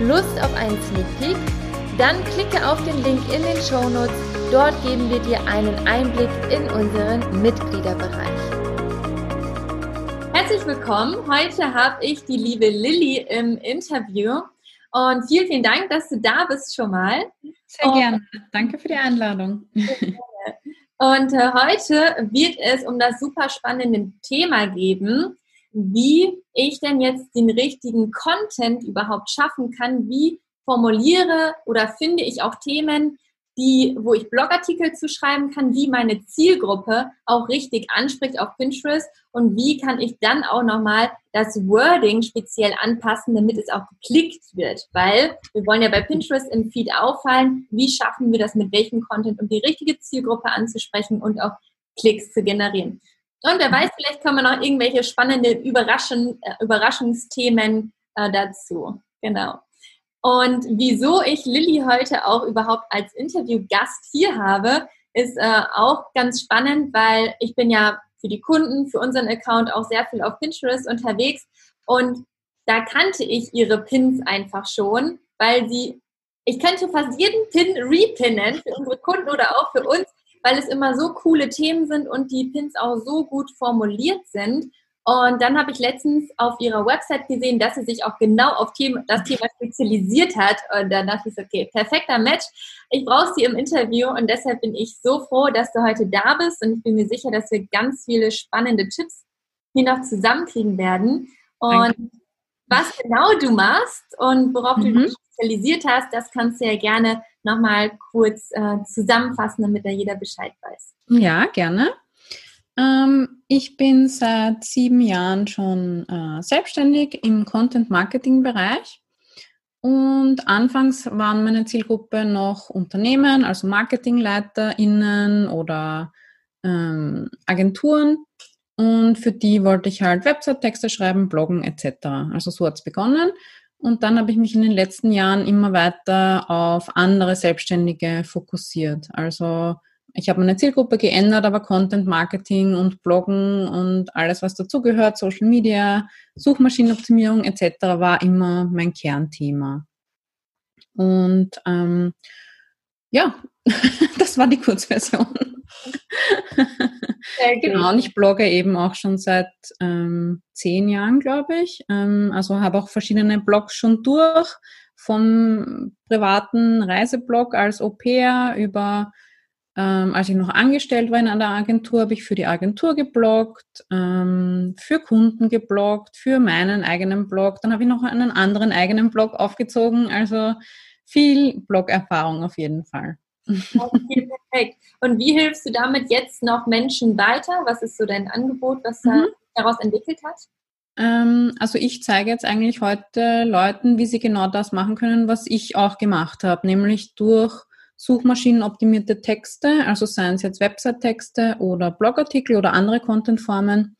Lust auf einen Sneak Peek? Dann klicke auf den Link in den Show Notes. Dort geben wir dir einen Einblick in unseren Mitgliederbereich. Herzlich willkommen. Heute habe ich die liebe Lilly im Interview. Und vielen, vielen Dank, dass du da bist schon mal. Sehr gerne. Danke für die Einladung. Und äh, heute wird es um das super spannende Thema geben, wie ich denn jetzt den richtigen Content überhaupt schaffen kann, wie formuliere oder finde ich auch Themen, die, wo ich Blogartikel zu schreiben kann, wie meine Zielgruppe auch richtig anspricht auf Pinterest und wie kann ich dann auch nochmal das Wording speziell anpassen, damit es auch geklickt wird, weil wir wollen ja bei Pinterest im Feed auffallen, wie schaffen wir das mit welchem Content, um die richtige Zielgruppe anzusprechen und auch Klicks zu generieren. Und wer weiß, vielleicht kommen noch irgendwelche spannende Überraschung, äh, Überraschungsthemen äh, dazu. Genau. Und wieso ich Lilly heute auch überhaupt als Interviewgast hier habe, ist äh, auch ganz spannend, weil ich bin ja für die Kunden, für unseren Account auch sehr viel auf Pinterest unterwegs und da kannte ich ihre Pins einfach schon, weil sie, ich könnte fast jeden Pin repinnen für unsere Kunden oder auch für uns, weil es immer so coole Themen sind und die Pins auch so gut formuliert sind. Und dann habe ich letztens auf ihrer Website gesehen, dass sie sich auch genau auf das Thema spezialisiert hat. Und dann dachte ich, okay, perfekter Match. Ich brauche sie im Interview und deshalb bin ich so froh, dass du heute da bist. Und ich bin mir sicher, dass wir ganz viele spannende Tipps hier noch zusammenkriegen werden. Und Danke. Was genau du machst und worauf mhm. du dich spezialisiert hast, das kannst du ja gerne nochmal kurz äh, zusammenfassen, damit da jeder Bescheid weiß. Ja, gerne. Ähm, ich bin seit sieben Jahren schon äh, selbstständig im Content-Marketing-Bereich. Und anfangs waren meine Zielgruppe noch Unternehmen, also MarketingleiterInnen oder ähm, Agenturen. Und für die wollte ich halt Website-Texte schreiben, bloggen etc. Also so hat es begonnen. Und dann habe ich mich in den letzten Jahren immer weiter auf andere Selbstständige fokussiert. Also ich habe meine Zielgruppe geändert, aber Content Marketing und Bloggen und alles, was dazugehört, Social Media, Suchmaschinenoptimierung etc. war immer mein Kernthema. Und ähm, ja, das war die Kurzversion. genau, und ich blogge eben auch schon seit ähm, zehn Jahren, glaube ich. Ähm, also habe auch verschiedene Blogs schon durch, vom privaten Reiseblog als Au pair über, ähm, als ich noch angestellt war in einer Agentur, habe ich für die Agentur gebloggt, ähm, für Kunden gebloggt, für meinen eigenen Blog. Dann habe ich noch einen anderen eigenen Blog aufgezogen. Also viel Blogerfahrung auf jeden Fall. Okay, perfekt. Und wie hilfst du damit jetzt noch Menschen weiter? Was ist so dein Angebot, was mhm. daraus entwickelt hat? Ähm, also ich zeige jetzt eigentlich heute Leuten, wie sie genau das machen können, was ich auch gemacht habe, nämlich durch Suchmaschinenoptimierte Texte, also seien es jetzt Website-Texte oder Blogartikel oder andere Contentformen,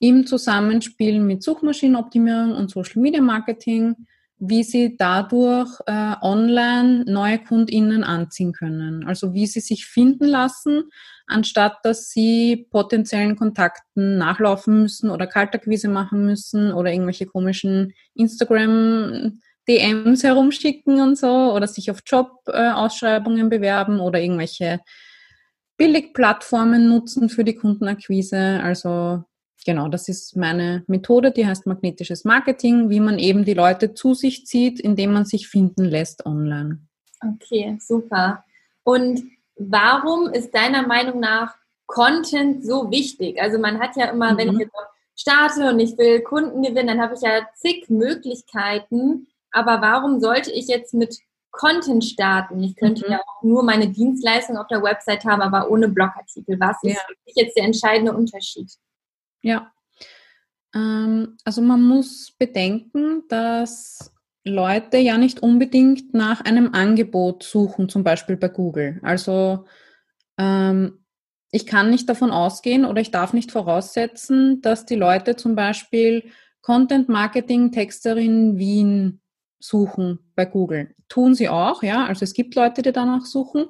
im Zusammenspiel mit Suchmaschinenoptimierung und Social Media Marketing wie sie dadurch äh, online neue KundInnen anziehen können. Also wie sie sich finden lassen, anstatt dass sie potenziellen Kontakten nachlaufen müssen oder Kaltakquise machen müssen oder irgendwelche komischen Instagram DMs herumschicken und so oder sich auf Job-Ausschreibungen äh, bewerben oder irgendwelche Billigplattformen nutzen für die Kundenakquise. Also genau, das ist meine Methode, die heißt magnetisches Marketing, wie man eben die Leute zu sich zieht, indem man sich finden lässt online. Okay, super. Und warum ist deiner Meinung nach Content so wichtig? Also man hat ja immer, mhm. wenn ich jetzt starte und ich will Kunden gewinnen, dann habe ich ja zig Möglichkeiten. Aber warum sollte ich jetzt mit Content starten? Ich könnte mhm. ja auch nur meine Dienstleistung auf der Website haben, aber ohne Blogartikel. Was ist ja. jetzt der entscheidende Unterschied? Ja. Ähm, also man muss bedenken, dass Leute ja nicht unbedingt nach einem Angebot suchen, zum Beispiel bei Google. Also ähm, ich kann nicht davon ausgehen oder ich darf nicht voraussetzen, dass die Leute zum Beispiel Content Marketing Texterin Wien suchen bei Google. Tun sie auch, ja. Also es gibt Leute, die danach suchen,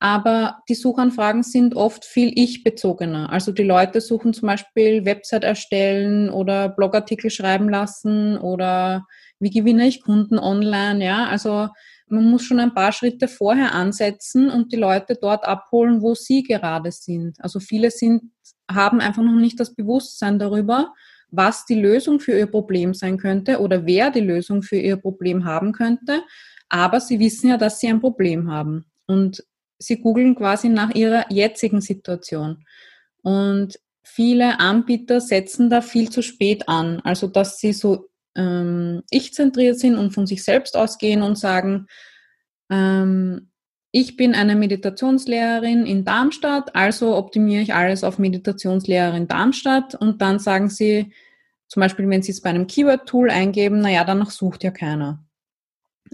aber die Suchanfragen sind oft viel ich-bezogener. Also die Leute suchen zum Beispiel Website erstellen oder Blogartikel schreiben lassen oder wie gewinne ich Kunden online, ja, also man muss schon ein paar Schritte vorher ansetzen und die Leute dort abholen, wo sie gerade sind. Also viele sind, haben einfach noch nicht das Bewusstsein darüber, was die Lösung für ihr Problem sein könnte oder wer die Lösung für ihr Problem haben könnte. Aber sie wissen ja, dass sie ein Problem haben. Und sie googeln quasi nach ihrer jetzigen Situation. Und viele Anbieter setzen da viel zu spät an. Also, dass sie so ähm, ich-zentriert sind und von sich selbst ausgehen und sagen, ähm, ich bin eine Meditationslehrerin in Darmstadt, also optimiere ich alles auf Meditationslehrerin Darmstadt und dann sagen sie, zum Beispiel, wenn Sie es bei einem Keyword-Tool eingeben, naja, danach sucht ja keiner.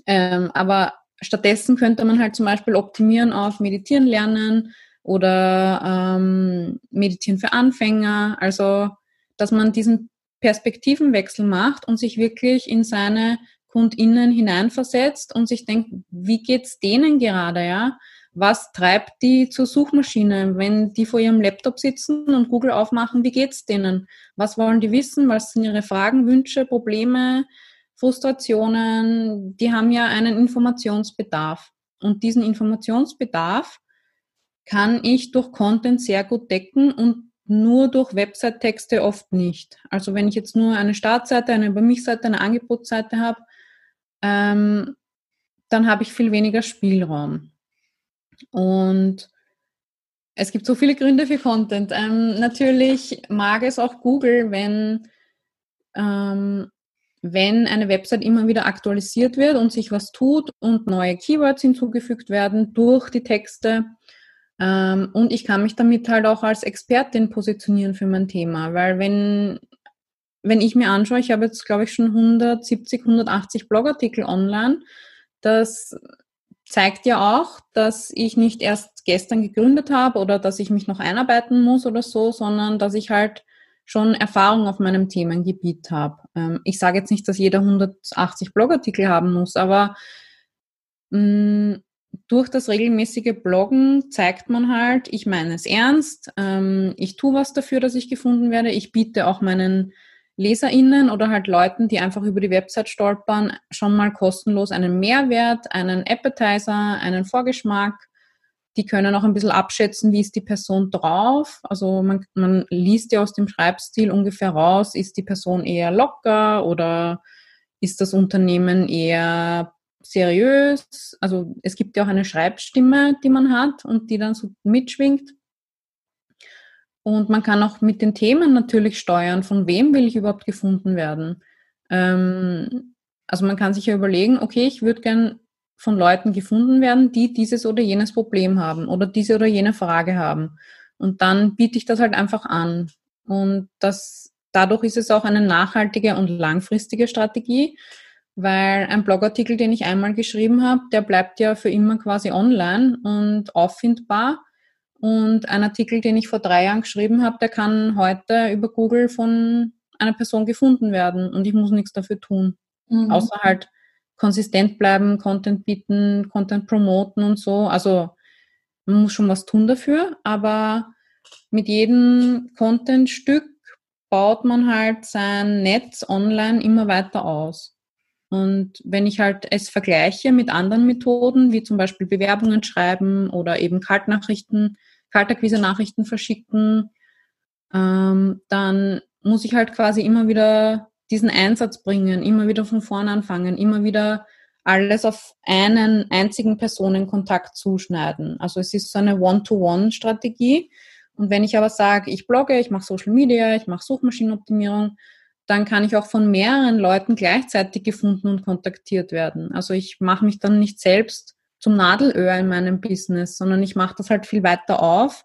Ähm, aber stattdessen könnte man halt zum Beispiel optimieren auf Meditieren lernen oder ähm, Meditieren für Anfänger. Also, dass man diesen Perspektivenwechsel macht und sich wirklich in seine KundInnen hineinversetzt und sich denkt, wie geht's denen gerade, ja? Was treibt die zur Suchmaschine, wenn die vor ihrem Laptop sitzen und Google aufmachen, wie geht's denen? Was wollen die wissen? Was sind ihre Fragen, Wünsche, Probleme, Frustrationen? Die haben ja einen Informationsbedarf. Und diesen Informationsbedarf kann ich durch Content sehr gut decken und nur durch Website-Texte oft nicht. Also wenn ich jetzt nur eine Startseite, eine Über mich-Seite, eine Angebotsseite habe, ähm, dann habe ich viel weniger Spielraum. Und es gibt so viele Gründe für Content. Ähm, natürlich mag es auch Google, wenn, ähm, wenn eine Website immer wieder aktualisiert wird und sich was tut und neue Keywords hinzugefügt werden durch die Texte ähm, und ich kann mich damit halt auch als Expertin positionieren für mein Thema, weil wenn, wenn ich mir anschaue, ich habe jetzt, glaube ich, schon 170, 180 Blogartikel online, das zeigt ja auch, dass ich nicht erst gestern gegründet habe oder dass ich mich noch einarbeiten muss oder so, sondern dass ich halt schon Erfahrung auf meinem Themengebiet habe. Ähm, ich sage jetzt nicht, dass jeder 180 Blogartikel haben muss, aber mh, mm, durch das regelmäßige Bloggen zeigt man halt, ich meine es ernst, ähm, ich tue was dafür, dass ich gefunden werde. Ich biete auch meinen LeserInnen oder halt Leuten, die einfach über die Website stolpern, schon mal kostenlos einen Mehrwert, einen Appetizer, einen Vorgeschmack. Die können auch ein bisschen abschätzen, wie ist die Person drauf. Also man, man liest ja aus dem Schreibstil ungefähr raus, ist die Person eher locker oder ist das Unternehmen eher seriös. Also es gibt ja auch eine Schreibstimme, die man hat und die dann so mitschwingt. Und man kann auch mit den Themen natürlich steuern, von wem will ich überhaupt gefunden werden. Ähm, also man kann sich ja überlegen, okay, ich würde gern von Leuten gefunden werden, die dieses oder jenes Problem haben oder diese oder jene Frage haben. Und dann biete ich das halt einfach an. Und das, dadurch ist es auch eine nachhaltige und langfristige Strategie, weil ein Blogartikel, den ich einmal geschrieben habe, der bleibt ja für immer quasi online und auffindbar. Und ein Artikel, den ich vor drei Jahren geschrieben habe, der kann heute über Google von einer Person gefunden werden und ich muss nichts dafür tun. Mhm. Außer halt konsistent bleiben, Content bieten, Content promoten und so. Also man muss schon was tun dafür, aber mit jedem Content-Stück baut man halt sein Netz online immer weiter aus. Und wenn ich halt es vergleiche mit anderen Methoden, wie zum Beispiel Bewerbungen schreiben oder eben Kaltnachrichten, Kaltakquise-Nachrichten verschicken, ähm, dann muss ich halt quasi immer wieder diesen Einsatz bringen, immer wieder von vorne anfangen, immer wieder alles auf einen einzigen Personenkontakt zuschneiden. Also es ist so eine One-to-One-Strategie. Und wenn ich aber sage, ich blogge, ich mache Social Media, ich mache Suchmaschinenoptimierung, dann kann ich auch von mehreren Leuten gleichzeitig gefunden und kontaktiert werden. Also ich mache mich dann nicht selbst zum Nadelöhr in meinem Business, sondern ich mache das halt viel weiter auf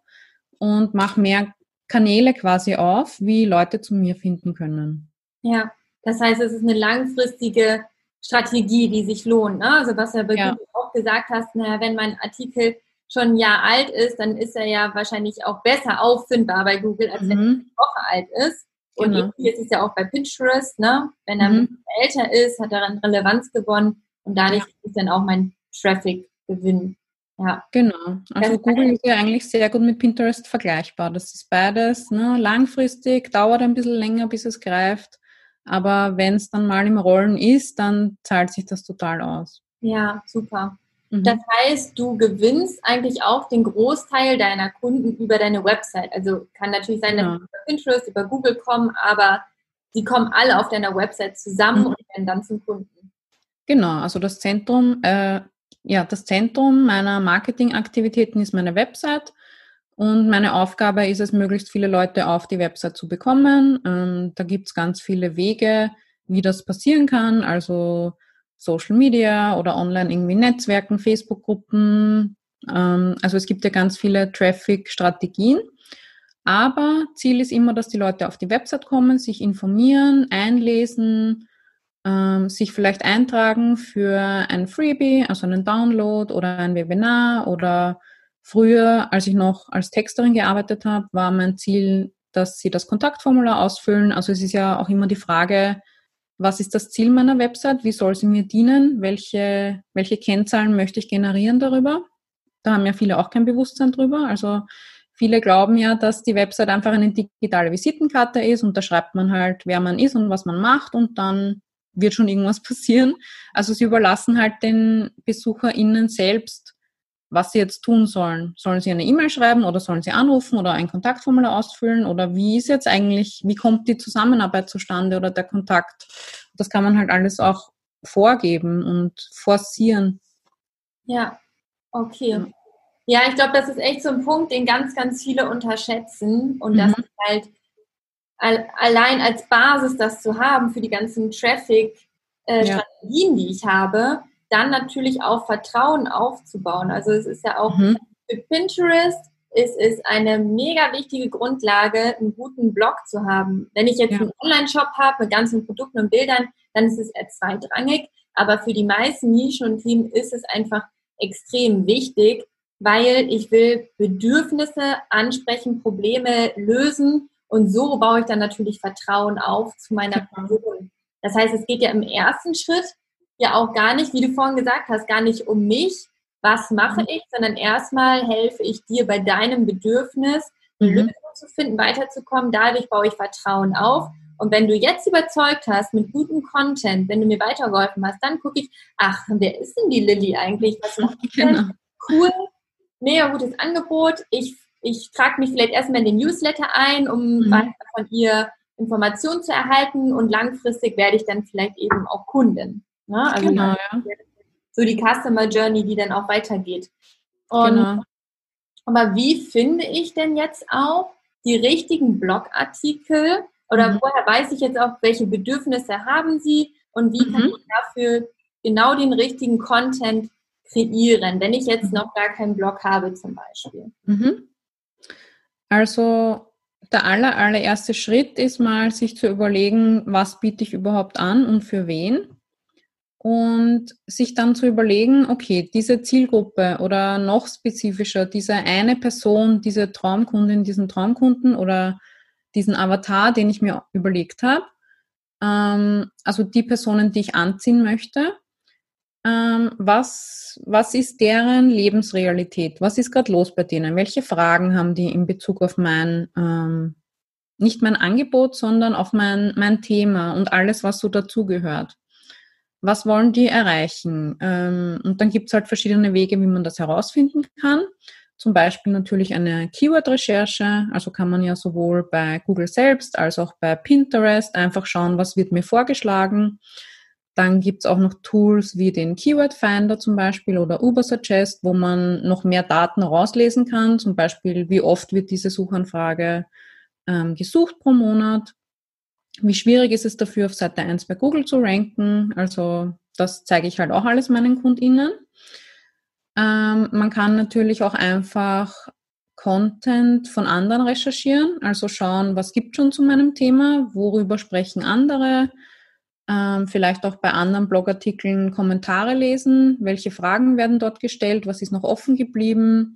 und mache mehr Kanäle quasi auf, wie Leute zu mir finden können. Ja, das heißt, es ist eine langfristige Strategie, die sich lohnt. Ne? Also was ja, ja. auch gesagt hast, naja, wenn mein Artikel schon ein Jahr alt ist, dann ist er ja wahrscheinlich auch besser auffindbar bei Google, als mhm. wenn er eine Woche alt ist. Und genau. ist es ja auch bei Pinterest, ne? Wenn er mhm. älter ist, hat er an Relevanz gewonnen und dadurch ja. ist dann auch mein Traffic gewinn. Ja. Genau. Also das Google ist ja eigentlich sehr gut mit Pinterest vergleichbar. Das ist beides ne? langfristig, dauert ein bisschen länger, bis es greift. Aber wenn es dann mal im Rollen ist, dann zahlt sich das total aus. Ja, super. Mhm. Das heißt, du gewinnst eigentlich auch den Großteil deiner Kunden über deine Website. Also kann natürlich sein, dass ja. sie über Pinterest, über Google kommen, aber die kommen alle auf deiner Website zusammen mhm. und werden dann zum Kunden. Genau, also das Zentrum, äh, ja, das Zentrum meiner Marketingaktivitäten ist meine Website. Und meine Aufgabe ist es, möglichst viele Leute auf die Website zu bekommen. Ähm, da gibt es ganz viele Wege, wie das passieren kann. Also Social Media oder online irgendwie Netzwerken, Facebook-Gruppen. Ähm, also es gibt ja ganz viele Traffic-Strategien. Aber Ziel ist immer, dass die Leute auf die Website kommen, sich informieren, einlesen, ähm, sich vielleicht eintragen für ein Freebie, also einen Download oder ein Webinar oder früher, als ich noch als Texterin gearbeitet habe, war mein Ziel, dass sie das Kontaktformular ausfüllen. Also es ist ja auch immer die Frage, was ist das Ziel meiner Website, wie soll sie mir dienen, welche, welche Kennzahlen möchte ich generieren darüber. Da haben ja viele auch kein Bewusstsein drüber. Also viele glauben ja, dass die Website einfach eine digitale Visitenkarte ist und da schreibt man halt, wer man ist und was man macht und dann wird schon irgendwas passieren. Also sie überlassen halt den BesucherInnen selbst, was sie jetzt tun sollen. Sollen sie eine E-Mail schreiben oder sollen sie anrufen oder ein Kontaktformular ausfüllen oder wie ist jetzt eigentlich, wie kommt die Zusammenarbeit zustande oder der Kontakt? Das kann man halt alles auch vorgeben und forcieren. Ja, okay. Ja, ich glaube, das ist echt so ein Punkt, den ganz, ganz viele unterschätzen und mhm. das ist halt allein als Basis das zu haben für die ganzen Traffic-Strategien, äh, ja. die ich habe, dann natürlich auch Vertrauen aufzubauen. Also es ist ja auch mhm. für Pinterest es ist eine mega wichtige Grundlage, einen guten Blog zu haben. Wenn ich jetzt ja. einen Online-Shop habe mit ganzen Produkten und Bildern, dann ist es eher zweitrangig. Aber für die meisten Nischen und Themen ist es einfach extrem wichtig, weil ich will Bedürfnisse ansprechen, Probleme lösen und so baue ich dann natürlich Vertrauen auf zu meiner Person. Das heißt, es geht ja im ersten Schritt ja auch gar nicht, wie du vorhin gesagt hast, gar nicht um mich, was mache mhm. ich, sondern erstmal helfe ich dir bei deinem Bedürfnis, eine mhm. Lösung zu finden, weiterzukommen. Dadurch baue ich Vertrauen auf. Und wenn du jetzt überzeugt hast mit gutem Content, wenn du mir weitergeholfen hast, dann gucke ich, ach, wer ist denn die Lilly eigentlich? Was macht die denn? Genau. Cool, mega gutes Angebot. Ich, ich trage mich vielleicht erstmal in den Newsletter ein, um mhm. weiter von ihr Informationen zu erhalten und langfristig werde ich dann vielleicht eben auch Kundin. Ne? Also genau, ja. So die Customer Journey, die dann auch weitergeht. Und, genau. Aber wie finde ich denn jetzt auch die richtigen Blogartikel? Oder mhm. woher weiß ich jetzt auch, welche Bedürfnisse haben sie und wie mhm. kann ich dafür genau den richtigen Content kreieren, wenn ich jetzt mhm. noch gar keinen Blog habe zum Beispiel? Mhm. Also der aller, allererste Schritt ist mal, sich zu überlegen, was biete ich überhaupt an und für wen und sich dann zu überlegen, okay, diese Zielgruppe oder noch spezifischer, diese eine Person, diese Traumkundin, diesen Traumkunden oder diesen Avatar, den ich mir überlegt habe, ähm, also die Personen, die ich anziehen möchte, ähm, was, was ist deren Lebensrealität? Was ist gerade los bei denen? Welche Fragen haben die in Bezug auf mein, ähm, nicht mein Angebot, sondern auf mein, mein Thema und alles, was so dazugehört? Was wollen die erreichen? Ähm, und dann gibt es halt verschiedene Wege, wie man das herausfinden kann. Zum Beispiel natürlich eine Keyword-Recherche. Also kann man ja sowohl bei Google selbst als auch bei Pinterest einfach schauen, was wird mir vorgeschlagen. Dann gibt es auch noch Tools wie den Keyword Finder zum Beispiel oder Ubersuggest, wo man noch mehr Daten rauslesen kann. Zum Beispiel, wie oft wird diese Suchanfrage ähm, gesucht pro Monat. Wie schwierig ist es dafür, auf Seite 1 bei Google zu ranken? Also das zeige ich halt auch alles meinen KundInnen. Ähm, man kann natürlich auch einfach Content von anderen recherchieren, also schauen, was gibt schon zu meinem Thema, worüber sprechen andere, ähm, vielleicht auch bei anderen Blogartikeln Kommentare lesen, welche Fragen werden dort gestellt, was ist noch offen geblieben,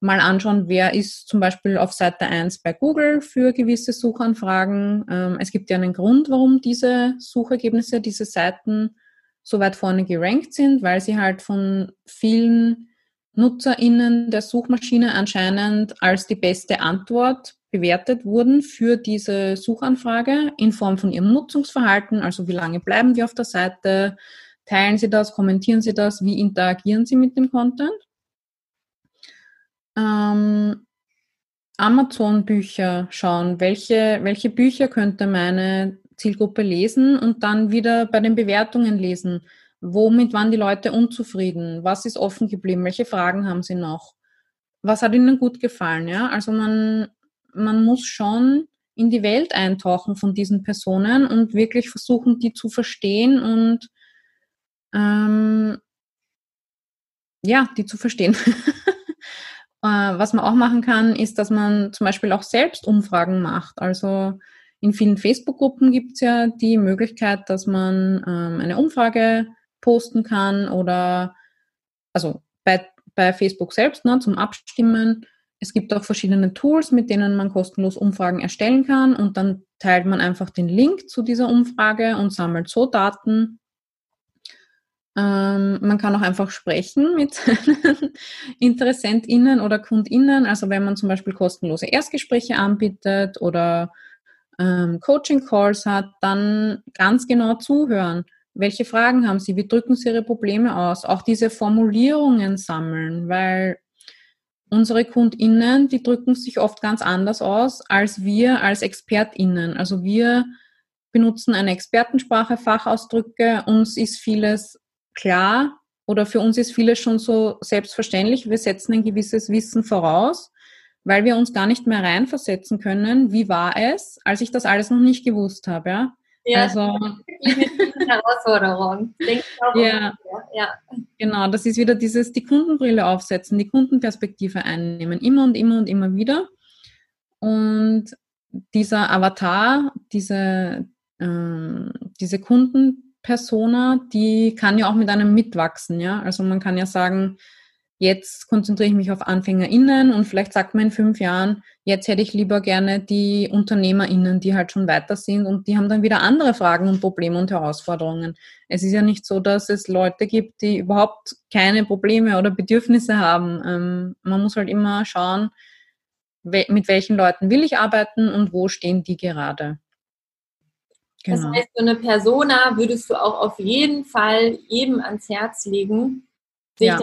mal anschauen, wer ist zum Beispiel auf Seite 1 bei Google für gewisse Suchanfragen. Ähm, es gibt ja einen Grund, warum diese Suchergebnisse, diese Seiten so weit vorne gerankt sind, weil sie halt von vielen NutzerInnen der Suchmaschine anscheinend als die beste Antwort bewertet wurden für diese Suchanfrage in Form von ihrem Nutzungsverhalten, also wie lange bleiben die auf der Seite, teilen sie das, kommentieren sie das, wie interagieren sie mit dem Content. Ähm, Amazon-Bücher schauen, welche, welche Bücher könnte meine Zielgruppe lesen und dann wieder bei den Bewertungen lesen. Womit waren die Leute unzufrieden? Was ist offen geblieben? Welche Fragen haben sie noch? Was hat ihnen gut gefallen? Ja, also man, man muss schon in die Welt eintauchen von diesen Personen und wirklich versuchen, die zu verstehen und ähm, ja, die zu verstehen. Äh, was man auch machen kann, ist, dass man zum Beispiel auch selbst Umfragen macht. Also in vielen Facebook-Gruppen gibt es ja die Möglichkeit, dass man ähm, eine Umfrage posten kann oder also bei, bei Facebook selbst ne, zum Abstimmen. Es gibt auch verschiedene Tools, mit denen man kostenlos Umfragen erstellen kann und dann teilt man einfach den Link zu dieser Umfrage und sammelt so Daten. Ähm, man kann auch einfach sprechen mit InteressentInnen oder KundInnen. Also wenn man zum Beispiel kostenlose Erstgespräche anbietet oder ähm, Coaching-Calls hat, dann ganz genau zuhören. Welche Fragen haben Sie? Wie drücken Sie Ihre Probleme aus? Auch diese Formulierungen sammeln, weil unsere KundInnen, die drücken sich oft ganz anders aus als wir als ExpertInnen. Also wir benutzen eine Expertensprache, Fachausdrücke, uns ist vieles klar oder für uns ist vieles schon so selbstverständlich. Wir setzen ein gewisses Wissen voraus, weil wir uns gar nicht mehr reinversetzen können, wie war es, als ich das alles noch nicht gewusst habe. Ja? Ja, also, eine Herausforderung. Ja, ja, genau. Das ist wieder dieses, die Kundenbrille aufsetzen, die Kundenperspektive einnehmen, immer und immer und immer wieder. Und dieser Avatar, diese, ähm, diese Kundenpersona, die kann ja auch mit einem mitwachsen, ja. Also man kann ja sagen, jetzt konzentriere ich mich auf AnfängerInnen und vielleicht sagt man in fünf Jahren, jetzt hätte ich lieber gerne die UnternehmerInnen, die halt schon weiter sind und die haben dann wieder andere Fragen und Probleme und Herausforderungen. Es ist ja nicht so, dass es Leute gibt, die überhaupt keine Probleme oder Bedürfnisse haben. Ähm, man muss halt immer schauen, mit welchen Leuten will ich arbeiten und wo stehen die gerade. Genau. Das heißt, so eine Persona würdest du auch auf jeden Fall jedem ans Herz legen, sich ja.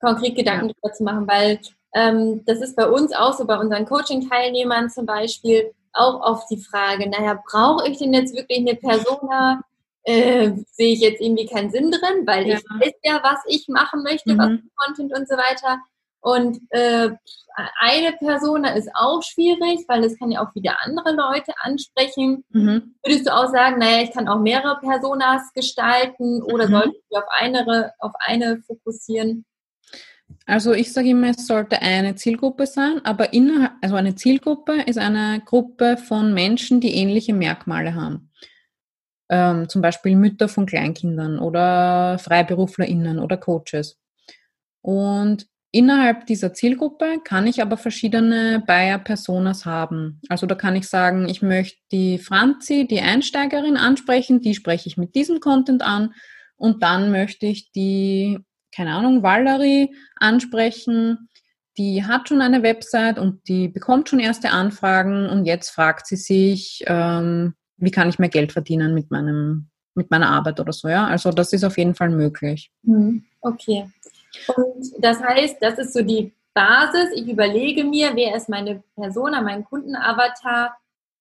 konkret Gedanken ja. darüber zu machen, weil ähm, das ist bei uns auch so, bei unseren Coaching-Teilnehmern zum Beispiel, auch oft die Frage, naja, brauche ich denn jetzt wirklich eine Persona? Äh, sehe ich jetzt irgendwie keinen Sinn drin, weil ja. ich weiß ja, was ich machen möchte, mhm. was Content und so weiter. Und äh, eine Persona ist auch schwierig, weil es kann ja auch wieder andere Leute ansprechen. Mhm. Würdest du auch sagen, naja, ich kann auch mehrere Personas gestalten oder mhm. sollte ich auf eine, auf eine fokussieren? Also ich sage immer, es sollte eine Zielgruppe sein, aber innerhalb, also eine Zielgruppe ist eine Gruppe von Menschen, die ähnliche Merkmale haben. Ähm, zum Beispiel Mütter von Kleinkindern oder FreiberuflerInnen oder Coaches. Und innerhalb dieser Zielgruppe kann ich aber verschiedene Buyer-Personas haben. Also da kann ich sagen, ich möchte die Franzi, die Einsteigerin ansprechen, die spreche ich mit diesem Content an und dann möchte ich die keine Ahnung, Valerie ansprechen. Die hat schon eine Website und die bekommt schon erste Anfragen und jetzt fragt sie sich, ähm, wie kann ich mehr Geld verdienen mit meinem mit meiner Arbeit oder so, ja. Also das ist auf jeden Fall möglich. Hm, okay. Und das heißt, das ist so die Basis. Ich überlege mir, wer ist meine Persona, mein Kundenavatar,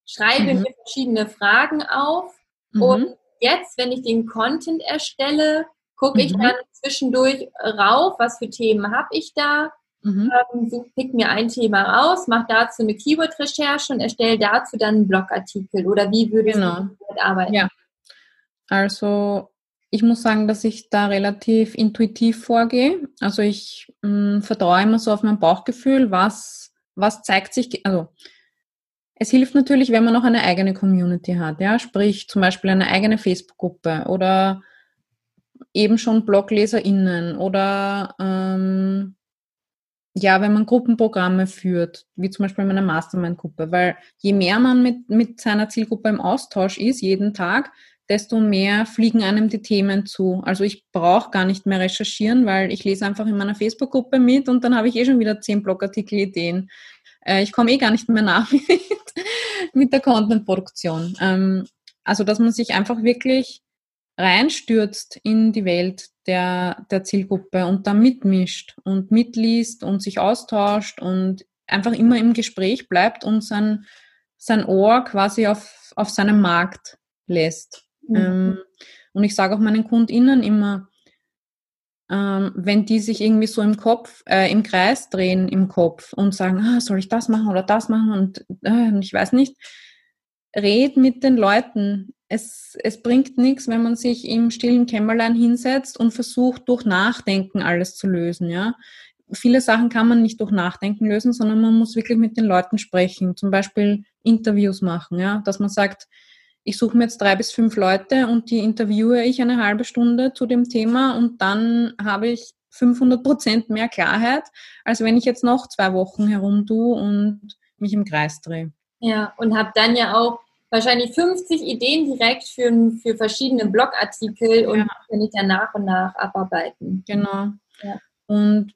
schreibe mhm. mir verschiedene Fragen auf mhm. und jetzt, wenn ich den Content erstelle, gucke ich mhm. dann zwischendurch rauf, was für Themen habe ich da. Mhm. Ähm, pick mir ein Thema raus, mache dazu eine Keyword-Recherche und erstelle dazu dann einen Blogartikel. Oder wie würde genau. du damit arbeiten? Ja. Also ich muss sagen, dass ich da relativ intuitiv vorgehe. Also ich mh, mm, vertraue immer so auf mein Bauchgefühl, was, was zeigt sich, also es hilft natürlich, wenn man noch eine eigene Community hat, ja, sprich zum Beispiel eine eigene Facebook-Gruppe oder eben schon BlogleserInnen oder ähm, ja, wenn man Gruppenprogramme führt, wie zum Beispiel in meiner Mastermind-Gruppe, weil je mehr man mit, mit seiner Zielgruppe im Austausch ist, jeden Tag, desto mehr fliegen einem die Themen zu. Also ich brauche gar nicht mehr recherchieren, weil ich lese einfach in meiner Facebook-Gruppe mit und dann habe ich eh schon wieder zehn Blogartikel-Ideen. Äh, ich komme eh gar nicht mehr nach mit, mit der Content-Produktion. Ähm, also dass man sich einfach wirklich reinstürzt in die Welt der, der Zielgruppe und da mitmischt und mitliest und sich austauscht und einfach immer im Gespräch bleibt und sein, sein Ohr quasi auf, auf seinem Markt lässt. Mhm. Und ich sage auch meinen KundInnen immer, ähm, wenn die sich irgendwie so im Kopf, äh, im Kreis drehen im Kopf und sagen, ah, soll ich das machen oder das machen und äh, ich weiß nicht, red mit den Leuten. Es, es bringt nichts, wenn man sich im stillen Kämmerlein hinsetzt und versucht, durch Nachdenken alles zu lösen, ja. Viele Sachen kann man nicht durch Nachdenken lösen, sondern man muss wirklich mit den Leuten sprechen. Zum Beispiel Interviews machen, ja. Dass man sagt, ich suche mir jetzt drei bis fünf Leute und die interviewe ich eine halbe Stunde zu dem Thema und dann habe ich 500 Prozent mehr Klarheit, als wenn ich jetzt noch zwei Wochen herumtue und mich im Kreis drehe. Ja, und habe dann ja auch wahrscheinlich 50 Ideen direkt für, für verschiedene Blogartikel und ja. kann ich dann nach und nach abarbeiten. Genau. Ja. Und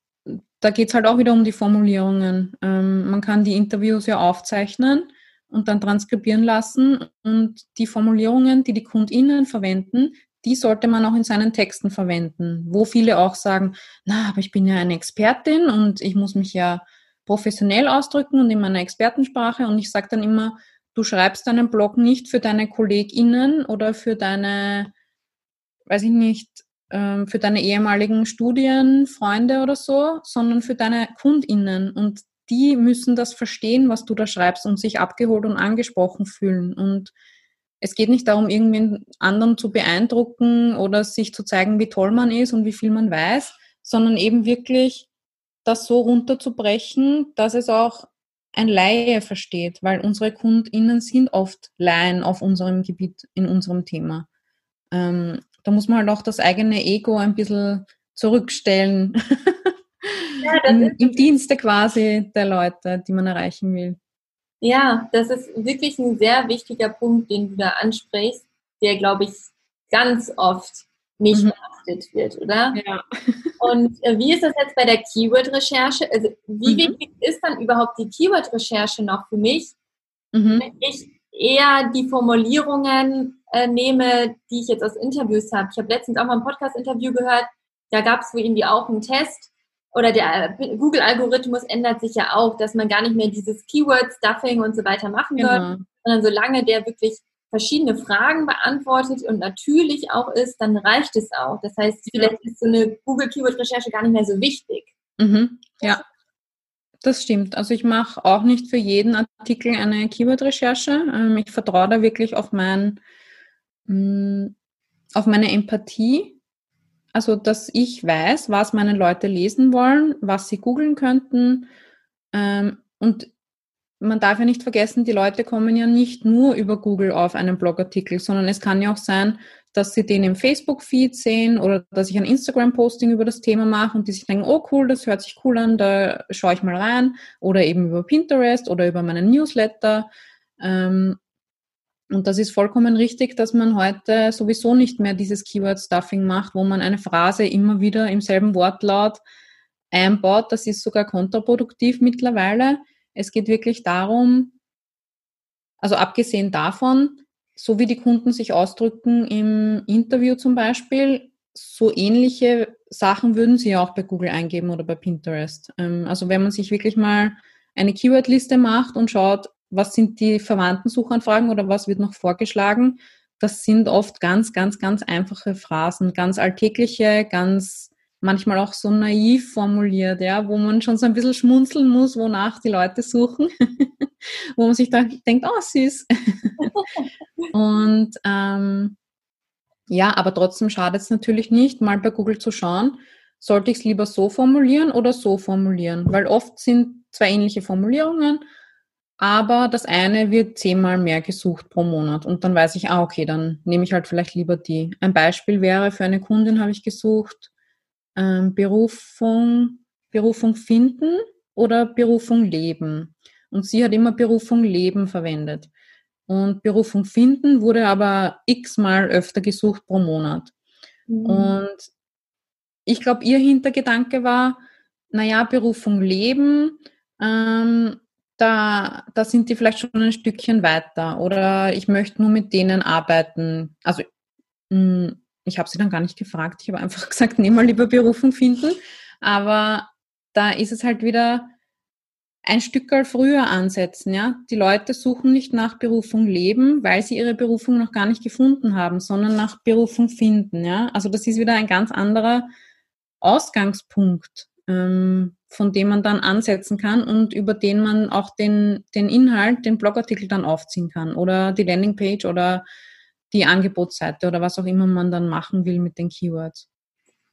da geht es halt auch wieder um die Formulierungen. Ähm, man kann die Interviews ja aufzeichnen und dann transkribieren lassen. Und die Formulierungen, die die KundInnen verwenden, die sollte man auch in seinen Texten verwenden, wo viele auch sagen, na, aber ich bin ja eine Expertin und ich muss mich ja professionell ausdrücken und in meiner Expertensprache. Und ich sage dann immer, du schreibst deinen Blog nicht für deine KollegInnen oder für deine, weiß ich nicht, ähm, für deine ehemaligen Studienfreunde oder so, sondern für deine KundInnen. Und die müssen das verstehen, was du da schreibst und sich abgeholt und angesprochen fühlen. Und es geht nicht darum, irgendwen anderen zu beeindrucken oder sich zu zeigen, wie toll man ist und wie viel man weiß, sondern eben wirklich das so runterzubrechen, dass es auch ein Laie versteht, weil unsere KundInnen sind oft Laien auf unserem Gebiet, in unserem Thema. Ähm, da muss man halt auch das eigene Ego ein bisschen zurückstellen. Ja, Im, Im Dienste quasi der Leute, die man erreichen will. Ja, das ist wirklich ein sehr wichtiger Punkt, den du da ansprichst, der, glaube ich, ganz oft nicht mhm. beachtet wird, oder? Ja. Und äh, wie ist das jetzt bei der Keyword-Recherche? Also, wie mhm. wichtig ist dann überhaupt die Keyword-Recherche noch für mich, mhm. wenn ich eher die Formulierungen äh, nehme, die ich jetzt aus Interviews habe? Ich habe letztens auch mal ein Podcast-Interview gehört, da gab es wohl irgendwie auch einen Test, oder der Google-Algorithmus ändert sich ja auch, dass man gar nicht mehr dieses Keyword-Stuffing und so weiter machen genau. soll, sondern solange der wirklich verschiedene Fragen beantwortet und natürlich auch ist, dann reicht es auch. Das heißt, vielleicht ist so eine Google-Keyword-Recherche gar nicht mehr so wichtig. Mhm. Ja, das stimmt. Also ich mache auch nicht für jeden Artikel eine Keyword-Recherche. Ähm, ich vertraue da wirklich auf mein, mm, auf meine Empathie also, dass ich weiß, was meine Leute lesen wollen, was sie googeln könnten. Ähm, und man darf ja nicht vergessen, die Leute kommen ja nicht nur über Google auf einen Blogartikel, sondern es kann ja auch sein, dass sie den im Facebook-Feed sehen oder dass ich ein Instagram-Posting über das Thema mache und die sich denken, oh cool, das hört sich cool an, da schaue ich mal rein. Oder eben über Pinterest oder über meinen Newsletter. Ähm, und das ist vollkommen richtig, dass man heute sowieso nicht mehr dieses Keyword-Stuffing macht, wo man eine Phrase immer wieder im selben Wortlaut einbaut. Das ist sogar kontraproduktiv mittlerweile. Es geht wirklich darum, also abgesehen davon, so wie die Kunden sich ausdrücken im Interview zum Beispiel, so ähnliche Sachen würden sie auch bei Google eingeben oder bei Pinterest. Ähm, also wenn man sich wirklich mal eine Keyword-Liste macht und schaut, was sind die verwandten Suchanfragen oder was wird noch vorgeschlagen, das sind oft ganz, ganz, ganz einfache Phrasen, ganz alltägliche, ganz manchmal auch so naiv formuliert, ja, wo man schon so ein bisschen schmunzeln muss, wonach die Leute suchen, wo man sich da denkt, oh süß. und ähm, ja, aber trotzdem schadet es natürlich nicht, mal bei Google zu schauen, sollte ich es lieber so formulieren oder so formulieren, weil oft sind zwei ähnliche Formulierungen, aber das eine wird zehnmal mehr gesucht pro Monat und dann weiß ich, ah, okay, dann nehme ich halt vielleicht lieber die. Ein Beispiel wäre, für eine Kundin habe ich gesucht, ähm, Berufung, Berufung finden oder Berufung leben. Und sie hat immer Berufung leben verwendet. Und Berufung finden wurde aber x-mal öfter gesucht pro Monat. Mhm. Und ich glaube, ihr Hintergedanke war, naja, Berufung leben, ähm, da, da sind die vielleicht schon ein Stückchen weiter oder ich möchte nur mit denen arbeiten. Also mm, ich habe sie dann gar nicht gefragt, ich habe einfach gesagt, nehmen mal lieber Berufung finden. Aber da ist es halt wieder ein Stückel früher ansetzen, ja. Die Leute suchen nicht nach Berufung leben, weil sie ihre Berufung noch gar nicht gefunden haben, sondern nach Berufung finden, ja. Also das ist wieder ein ganz anderer Ausgangspunkt, ähm, von dem man dann ansetzen kann und über den man auch den, den Inhalt, den Blogartikel dann aufziehen kann oder die Landingpage oder die Angebotsseite oder was auch immer man dann machen will mit den Keywords.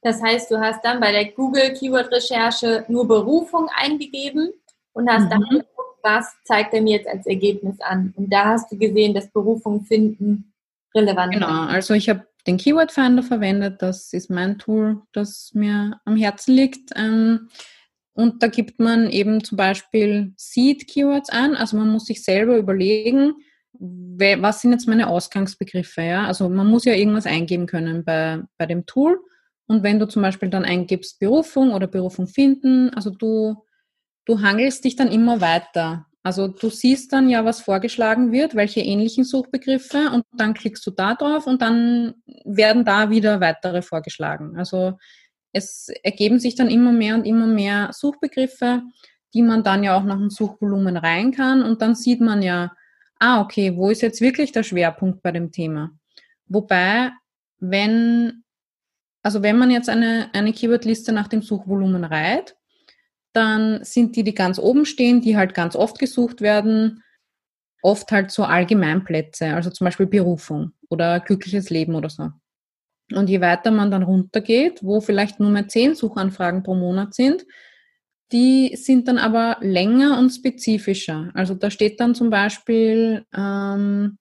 Das heißt, du hast dann bei der Google Keyword Recherche nur Berufung eingegeben und hast mhm. dann geguckt, was zeigt er mir jetzt als Ergebnis an. Und da hast du gesehen, dass Berufung finden relevant ist. Genau, also ich habe den Keyword Finder verwendet. Das ist mein Tool, das mir am Herzen liegt. Ähm, und da gibt man eben zum Beispiel Seed Keywords an. Also man muss sich selber überlegen, was sind jetzt meine Ausgangsbegriffe? Ja? Also man muss ja irgendwas eingeben können bei, bei dem Tool. Und wenn du zum Beispiel dann eingibst Berufung oder Berufung finden, also du, du hangelst dich dann immer weiter. Also du siehst dann ja, was vorgeschlagen wird, welche ähnlichen Suchbegriffe und dann klickst du da drauf und dann werden da wieder weitere vorgeschlagen. Also es ergeben sich dann immer mehr und immer mehr Suchbegriffe, die man dann ja auch nach dem Suchvolumen rein kann und dann sieht man ja, ah, okay, wo ist jetzt wirklich der Schwerpunkt bei dem Thema? Wobei, wenn, also wenn man jetzt eine, eine Keywordliste nach dem Suchvolumen reiht, dann sind die, die ganz oben stehen, die halt ganz oft gesucht werden, oft halt so Allgemeinplätze, also zum Beispiel Berufung oder glückliches Leben oder so. Und je weiter man dann runtergeht, wo vielleicht nur mehr zehn Suchanfragen pro Monat sind, die sind dann aber länger und spezifischer. Also da steht dann zum Beispiel ähm,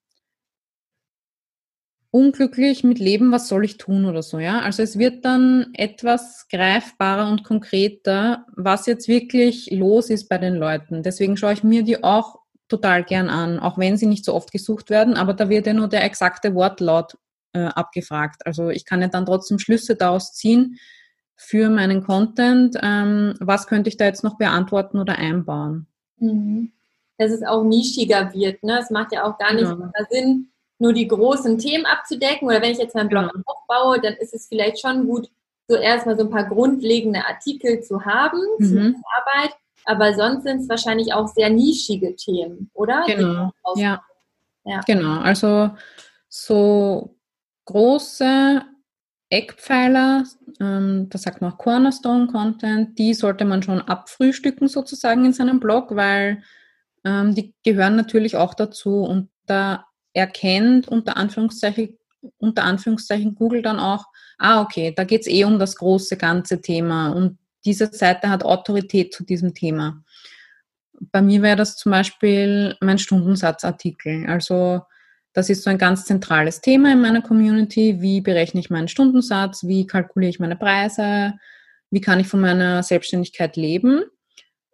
unglücklich mit Leben, was soll ich tun oder so, ja. Also es wird dann etwas greifbarer und konkreter, was jetzt wirklich los ist bei den Leuten. Deswegen schaue ich mir die auch total gern an, auch wenn sie nicht so oft gesucht werden, aber da wird ja nur der exakte Wortlaut äh, abgefragt. Also ich kann ja dann trotzdem Schlüsse daraus ziehen, für meinen Content. Ähm, was könnte ich da jetzt noch beantworten oder einbauen? Mhm. Dass es auch nischiger wird. Ne? Es macht ja auch gar nicht genau. Sinn, nur die großen Themen abzudecken. Oder wenn ich jetzt meinen Blog genau. aufbaue, dann ist es vielleicht schon gut, so erstmal so ein paar grundlegende Artikel zu haben mhm. zur Arbeit. Aber sonst sind es wahrscheinlich auch sehr nischige Themen, oder? Genau. Ja. ja. Genau. Also so große Eckpfeiler, ähm, das sagt man auch Cornerstone Content, die sollte man schon abfrühstücken sozusagen in seinem Blog, weil ähm, die gehören natürlich auch dazu und da erkennt unter Anführungszeichen, unter Anführungszeichen Google dann auch, ah okay, da geht es eh um das große ganze Thema und diese Seite hat Autorität zu diesem Thema. Bei mir wäre das zum Beispiel mein Stundensatzartikel. Also das ist so ein ganz zentrales Thema in meiner Community. Wie berechne ich meinen Stundensatz? Wie kalkuliere ich meine Preise? Wie kann ich von meiner Selbstständigkeit leben?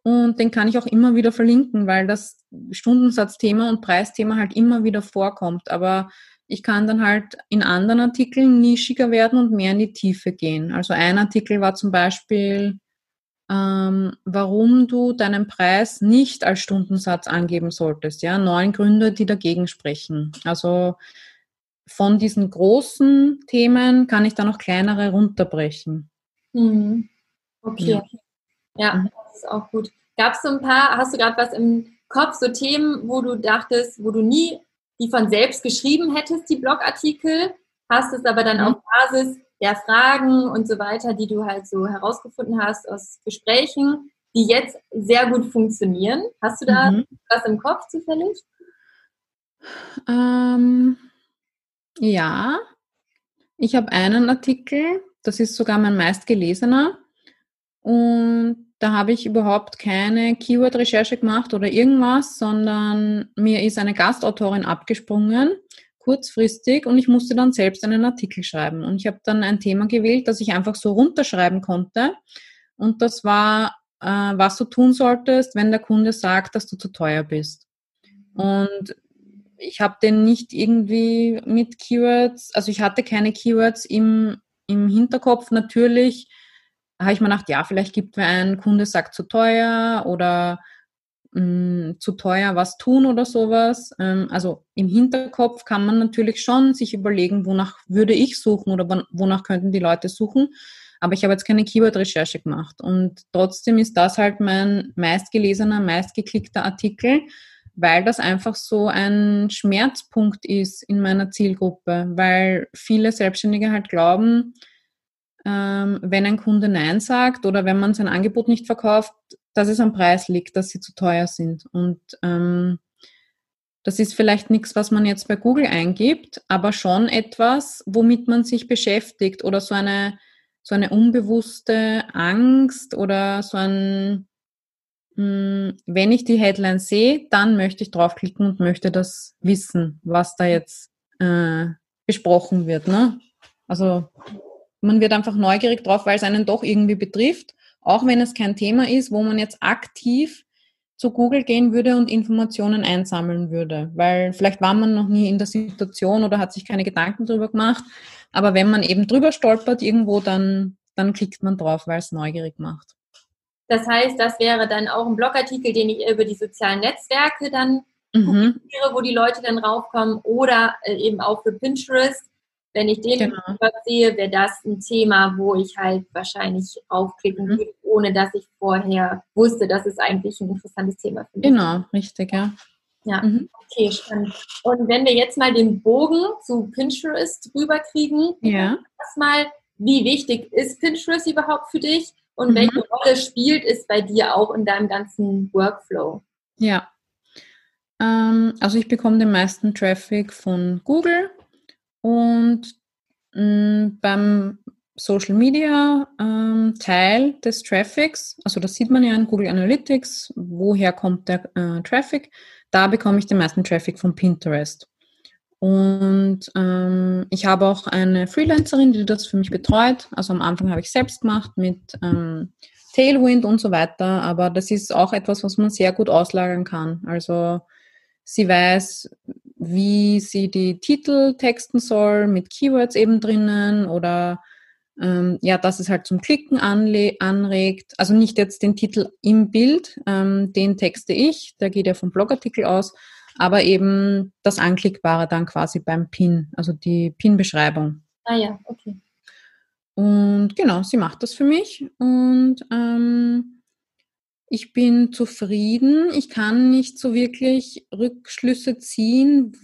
Und den kann ich auch immer wieder verlinken, weil das Stundensatzthema und Preisthema halt immer wieder vorkommt. Aber ich kann dann halt in anderen Artikeln nischiger werden und mehr in die Tiefe gehen. Also ein Artikel war zum Beispiel ähm, warum du deinen Preis nicht als Stundensatz angeben solltest. Ja, neun Gründe, die dagegen sprechen. Also von diesen großen Themen kann ich dann noch kleinere runterbrechen. Mhm. Okay. Ja. ja, mhm. das ist auch gut. Gab es so ein paar, hast du gerade was im Kopf, so Themen, wo du dachtest, wo du nie die von selbst geschrieben hättest, die Blogartikel, hast es aber dann mhm. auf Basis der Fragen und so weiter, die du halt so herausgefunden hast aus Gesprächen, die jetzt sehr gut funktionieren. Hast du da mhm. was im Kopf zufällig? Ähm, ja, ich habe einen Artikel, das ist sogar mein meistgelesener. Und da habe ich überhaupt keine Keyword-Recherche gemacht oder irgendwas, sondern mir ist eine Gastautorin abgesprungen, kurzfristig, und ich musste dann selbst einen Artikel schreiben. Und ich habe dann ein Thema gewählt, das ich einfach so runterschreiben konnte. Und das war, äh, was du tun solltest, wenn der Kunde sagt, dass du zu teuer bist. Und ich habe den nicht irgendwie mit Keywords, also ich hatte keine Keywords im, im Hinterkopf. Natürlich habe ich mir gedacht, ja, vielleicht gibt mir ein Kunde sagt zu teuer oder mh, hm, zu teuer was tun oder sowas. Ähm, also im Hinterkopf kann man natürlich schon sich überlegen, wonach würde ich suchen oder wonach könnten die Leute suchen. Aber ich habe jetzt keine Keyword-Recherche gemacht. Und trotzdem ist das halt mein meistgelesener, meistgeklickter Artikel, weil das einfach so ein Schmerzpunkt ist in meiner Zielgruppe, weil viele Selbstständige halt glauben, ähm, wenn ein Kunde Nein sagt oder wenn man sein Angebot nicht verkauft, dass es am Preis liegt, dass sie zu teuer sind. Und ähm, das ist vielleicht nichts, was man jetzt bei Google eingibt, aber schon etwas, womit man sich beschäftigt oder so eine, so eine unbewusste Angst oder so ein, mh, hm, wenn ich die Headline sehe, dann möchte ich draufklicken und möchte das wissen, was da jetzt äh, besprochen wird. Ne? Also man wird einfach neugierig drauf, weil es einen doch irgendwie betrifft, auch wenn es kein Thema ist, wo man jetzt aktiv zu Google gehen würde und Informationen einsammeln würde, weil vielleicht war man noch nie in der Situation oder hat sich keine Gedanken darüber gemacht, aber wenn man eben drüber stolpert irgendwo, dann, dann klickt man drauf, weil es neugierig macht. Das heißt, das wäre dann auch ein Blogartikel, den ich über die sozialen Netzwerke dann mhm. wo die Leute dann raufkommen oder äh, eben auch für Pinterest, wenn ich den genau. sehe, wäre das ein Thema, wo ich halt wahrscheinlich aufklicken mhm. würde, ohne dass ich vorher wusste, dass es eigentlich ein interessantes Thema für mich Genau, richtig, ja. Ja, mhm. okay, spannend. Und wenn wir jetzt mal den Bogen zu Pinterest rüberkriegen, ja. erstmal, wie wichtig ist Pinterest überhaupt für dich und mhm. welche Rolle spielt es bei dir auch in deinem ganzen Workflow? Ja, ähm, also ich bekomme den meisten Traffic von Google und mh, mm, beim Social Media ähm, Teil des Traffics, also das sieht man ja in Google Analytics, woher kommt der äh, Traffic, da bekomme ich den meisten Traffic von Pinterest. Und ähm, ich habe auch eine Freelancerin, die das für mich betreut. Also am Anfang habe ich selbst gemacht mit ähm, Tailwind und so weiter, aber das ist auch etwas, was man sehr gut auslagern kann. Also sie weiß, wie sie die Titel texten soll, mit Keywords eben drinnen oder ähm, ja, dass es halt zum Klicken anregt. Also nicht jetzt den Titel im Bild, ähm, den texte ich, der geht ja vom Blogartikel aus, aber eben das Anklickbare dann quasi beim Pin, also die Pin-Beschreibung. Ah ja, okay. Und genau, sie macht das für mich und ähm, ich bin zufrieden. Ich kann nicht so wirklich Rückschlüsse ziehen,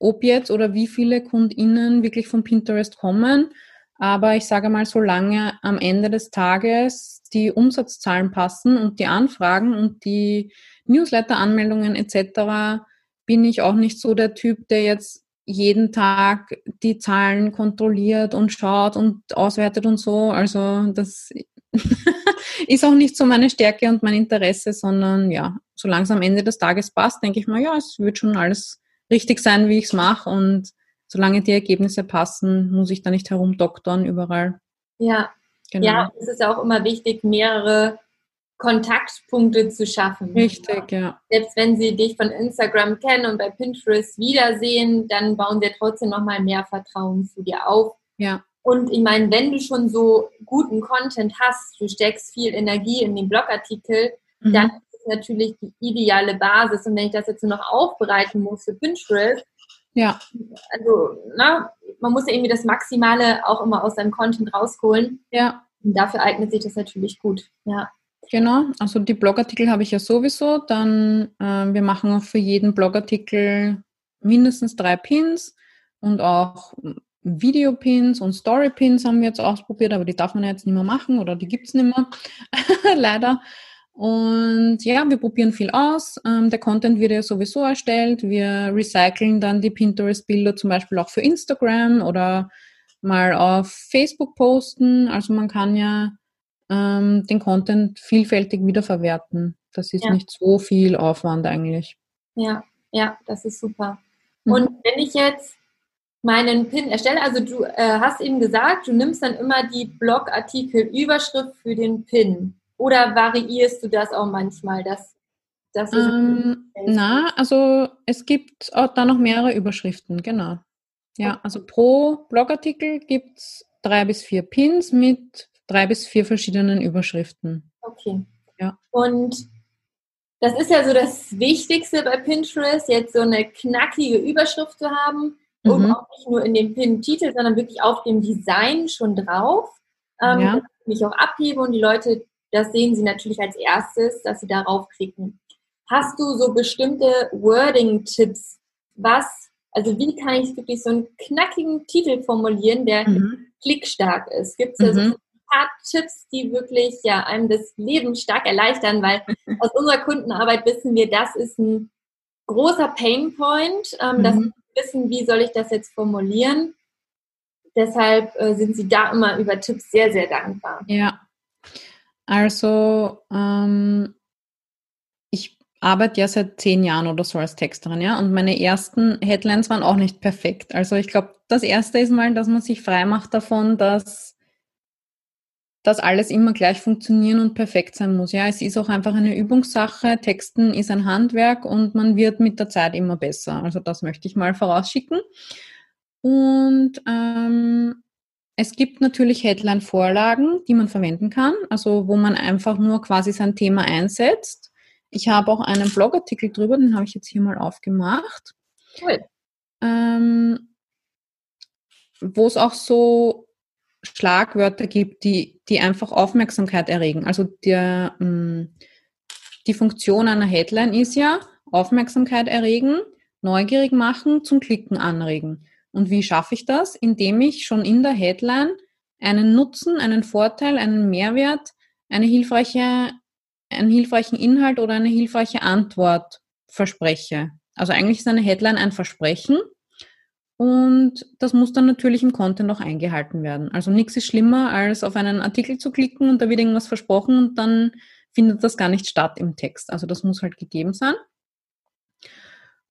ob jetzt oder wie viele KundInnen wirklich von Pinterest kommen. Aber ich sage mal, solange am Ende des Tages die Umsatzzahlen passen und die Anfragen und die Newsletter-Anmeldungen etc., bin ich auch nicht so der Typ, der jetzt jeden Tag die Zahlen kontrolliert und schaut und auswertet und so. Also das ist auch nicht so meine Stärke und mein Interesse, sondern ja, solange es am Ende des Tages passt, denke ich mal, ja, es wird schon alles richtig sein, wie ich es mache und solange die Ergebnisse passen, muss ich da nicht herumdoktern überall. Ja, genau. ja, es ist auch immer wichtig, mehrere Kontaktpunkte zu schaffen. Richtig, ja. Selbst wenn sie dich von Instagram kennen und bei Pinterest wiedersehen, dann bauen sie trotzdem nochmal mehr Vertrauen zu dir auf. Ja. Und ich meine, wenn du schon so guten Content hast, du steckst viel Energie in den Blogartikel, mhm. dann ist es natürlich die ideale Basis. Und wenn ich das jetzt nur noch aufbereiten muss für Pinterest, ja. Also, na, man muss ja irgendwie das Maximale auch immer aus seinem Content rausholen. Ja. Und dafür eignet sich das natürlich gut. Ja. Genau, also die Blogartikel habe ich ja sowieso. Dann, äh, wir machen auch für jeden Blogartikel mindestens drei Pins und auch Videopins und Storypins haben wir jetzt ausprobiert, aber die darf man jetzt nicht mehr machen oder die gibt's nicht mehr, leider. Und ja, wir probieren viel aus. Ähm, der Content wird ja sowieso erstellt. Wir recyceln dann die Pinterest-Bilder zum Beispiel auch für Instagram oder mal auf Facebook posten. Also man kann ja ähm, den Content vielfältig wiederverwerten. Das ist ja. nicht so viel Aufwand eigentlich. Ja, ja, das ist super. Mhm. Und wenn ich jetzt meinen Pin erstelle, also du äh, hast eben gesagt, du nimmst dann immer die Blogartikel-Überschrift für den Pin. Oder variierst du das auch manchmal? Dass, dass ähm, na, also es gibt auch da noch mehrere Überschriften, genau. Ja, also pro Blogartikel gibt es drei bis vier Pins mit drei bis vier verschiedenen Überschriften. Okay. Ja. Und das ist ja so das Wichtigste bei Pinterest, jetzt so eine knackige Überschrift zu haben mhm. und auch nicht nur in dem Pin-Titel, sondern wirklich auf dem Design schon drauf. Ähm, ja. Dass ich mich auch abhebe und die Leute, das sehen sie natürlich als erstes, dass sie darauf klicken. Hast du so bestimmte Wording-Tipps? Was, also wie kann ich wirklich so einen knackigen Titel formulieren, der mhm. klickstark ist? Gibt es da mhm. so paar Tipps, die wirklich ja einem das Leben stark erleichtern, weil aus unserer Kundenarbeit wissen wir, das ist ein großer Painpoint, ähm, mhm. dass wissen, wie soll ich das jetzt formulieren. Deshalb äh, sind sie da immer über Tipps sehr, sehr dankbar. Ja, also ähm, ich arbeite ja seit zehn Jahren oder so als Texterin, ja, und meine ersten Headlines waren auch nicht perfekt. Also ich glaube, das erste ist mal, dass man sich frei macht davon, dass dass alles immer gleich funktionieren und perfekt sein muss. Ja, es ist auch einfach eine Übungssache. Texten ist ein Handwerk und man wird mit der Zeit immer besser. Also das möchte ich mal vorausschicken. Und ähm, es gibt natürlich Headline-Vorlagen, die man verwenden kann, also wo man einfach nur quasi sein Thema einsetzt. Ich habe auch einen Blogartikel drüber, den habe ich jetzt hier mal aufgemacht. Cool. Ähm, wo es auch so Schlagwörter gibt, die, die einfach Aufmerksamkeit erregen. Also der, mm, die Funktion einer Headline ist ja Aufmerksamkeit erregen, neugierig machen, zum Klicken anregen. Und wie schaffe ich das? Indem ich schon in der Headline einen Nutzen, einen Vorteil, einen Mehrwert, eine hilfreiche, einen hilfreichen Inhalt oder eine hilfreiche Antwort verspreche. Also eigentlich ist eine Headline ein Versprechen und das muss dann natürlich im Content auch eingehalten werden. Also nichts ist schlimmer, als auf einen Artikel zu klicken und da wird irgendwas versprochen und dann findet das gar nicht statt im Text. Also das muss halt gegeben sein.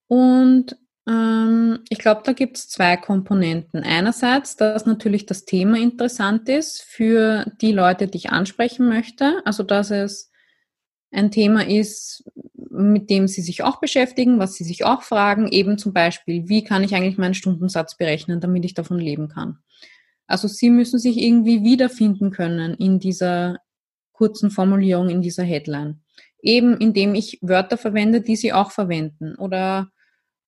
Und ähm, ich glaube, da gibt es zwei Komponenten. Einerseits, dass natürlich das Thema interessant ist für die Leute, die ich ansprechen möchte. Also dass es ein Thema ist, mit dem Sie sich auch beschäftigen, was Sie sich auch fragen, eben zum Beispiel, wie kann ich eigentlich meinen Stundensatz berechnen, damit ich davon leben kann. Also Sie müssen sich irgendwie wiederfinden können in dieser kurzen Formulierung, in dieser Headline. Eben indem ich Wörter verwende, die Sie auch verwenden. Oder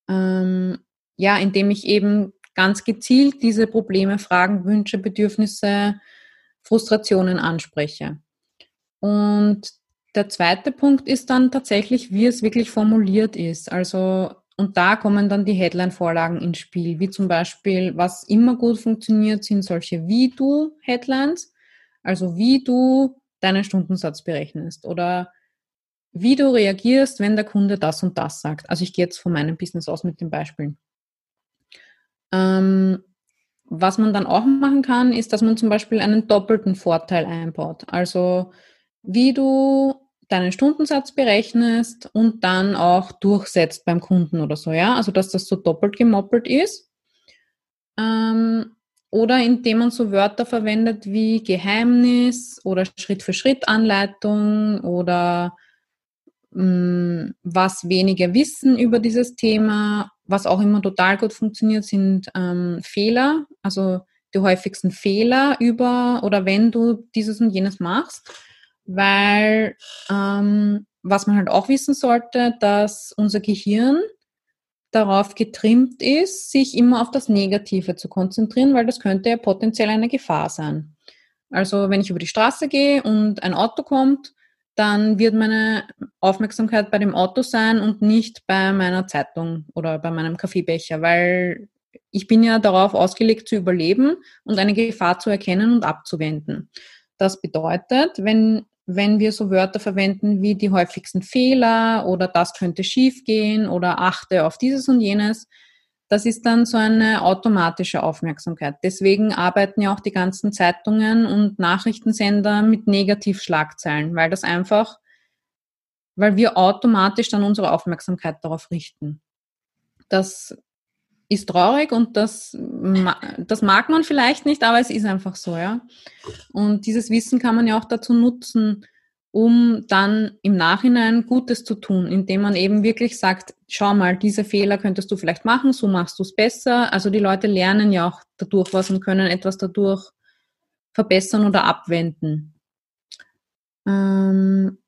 ähm, ja, indem ich eben ganz gezielt diese Probleme, Fragen, Wünsche, Bedürfnisse, Frustrationen anspreche. Und der zweite Punkt ist dann tatsächlich, wie es wirklich formuliert ist. Also, und da kommen dann die Headline-Vorlagen ins Spiel, wie zum Beispiel, was immer gut funktioniert, sind solche wie du Headlines, also wie du deinen Stundensatz berechnest oder wie du reagierst, wenn der Kunde das und das sagt. Also ich gehe jetzt von meinem Business aus mit den Beispielen. Ähm, was man dann auch machen kann, ist, dass man zum Beispiel einen doppelten Vorteil einbaut. Also wie du deinen Stundensatz berechnest und dann auch durchsetzt beim Kunden oder so, ja. Also dass das so doppelt gemoppelt ist. Ähm, oder indem man so Wörter verwendet wie Geheimnis oder Schritt-für-Schritt-Anleitung oder mh, mm, was wenige wissen über dieses Thema. Was auch immer total gut funktioniert, sind ähm, Fehler, also die häufigsten Fehler über oder wenn du dieses und jenes machst weil ähm, was man halt auch wissen sollte, dass unser Gehirn darauf getrimmt ist, sich immer auf das Negative zu konzentrieren, weil das könnte ja potenziell eine Gefahr sein. Also wenn ich über die Straße gehe und ein Auto kommt, dann wird meine Aufmerksamkeit bei dem Auto sein und nicht bei meiner Zeitung oder bei meinem Kaffeebecher, weil ich bin ja darauf ausgelegt zu überleben und eine Gefahr zu erkennen und abzuwenden. Das bedeutet, wenn, wenn wir so Wörter verwenden wie die häufigsten Fehler oder das könnte schiefgehen oder achte auf dieses und jenes, das ist dann so eine automatische Aufmerksamkeit. Deswegen arbeiten ja auch die ganzen Zeitungen und Nachrichtensender mit Negativschlagzeilen, weil das einfach, weil wir automatisch dann unsere Aufmerksamkeit darauf richten. Das ist traurig und das, das mag man vielleicht nicht, aber es ist einfach so, ja. Und dieses Wissen kann man ja auch dazu nutzen, um dann im Nachhinein Gutes zu tun, indem man eben wirklich sagt, schau mal, diese Fehler könntest du vielleicht machen, so machst du es besser. Also die Leute lernen ja auch dadurch was und können etwas dadurch verbessern oder abwenden. Ähm,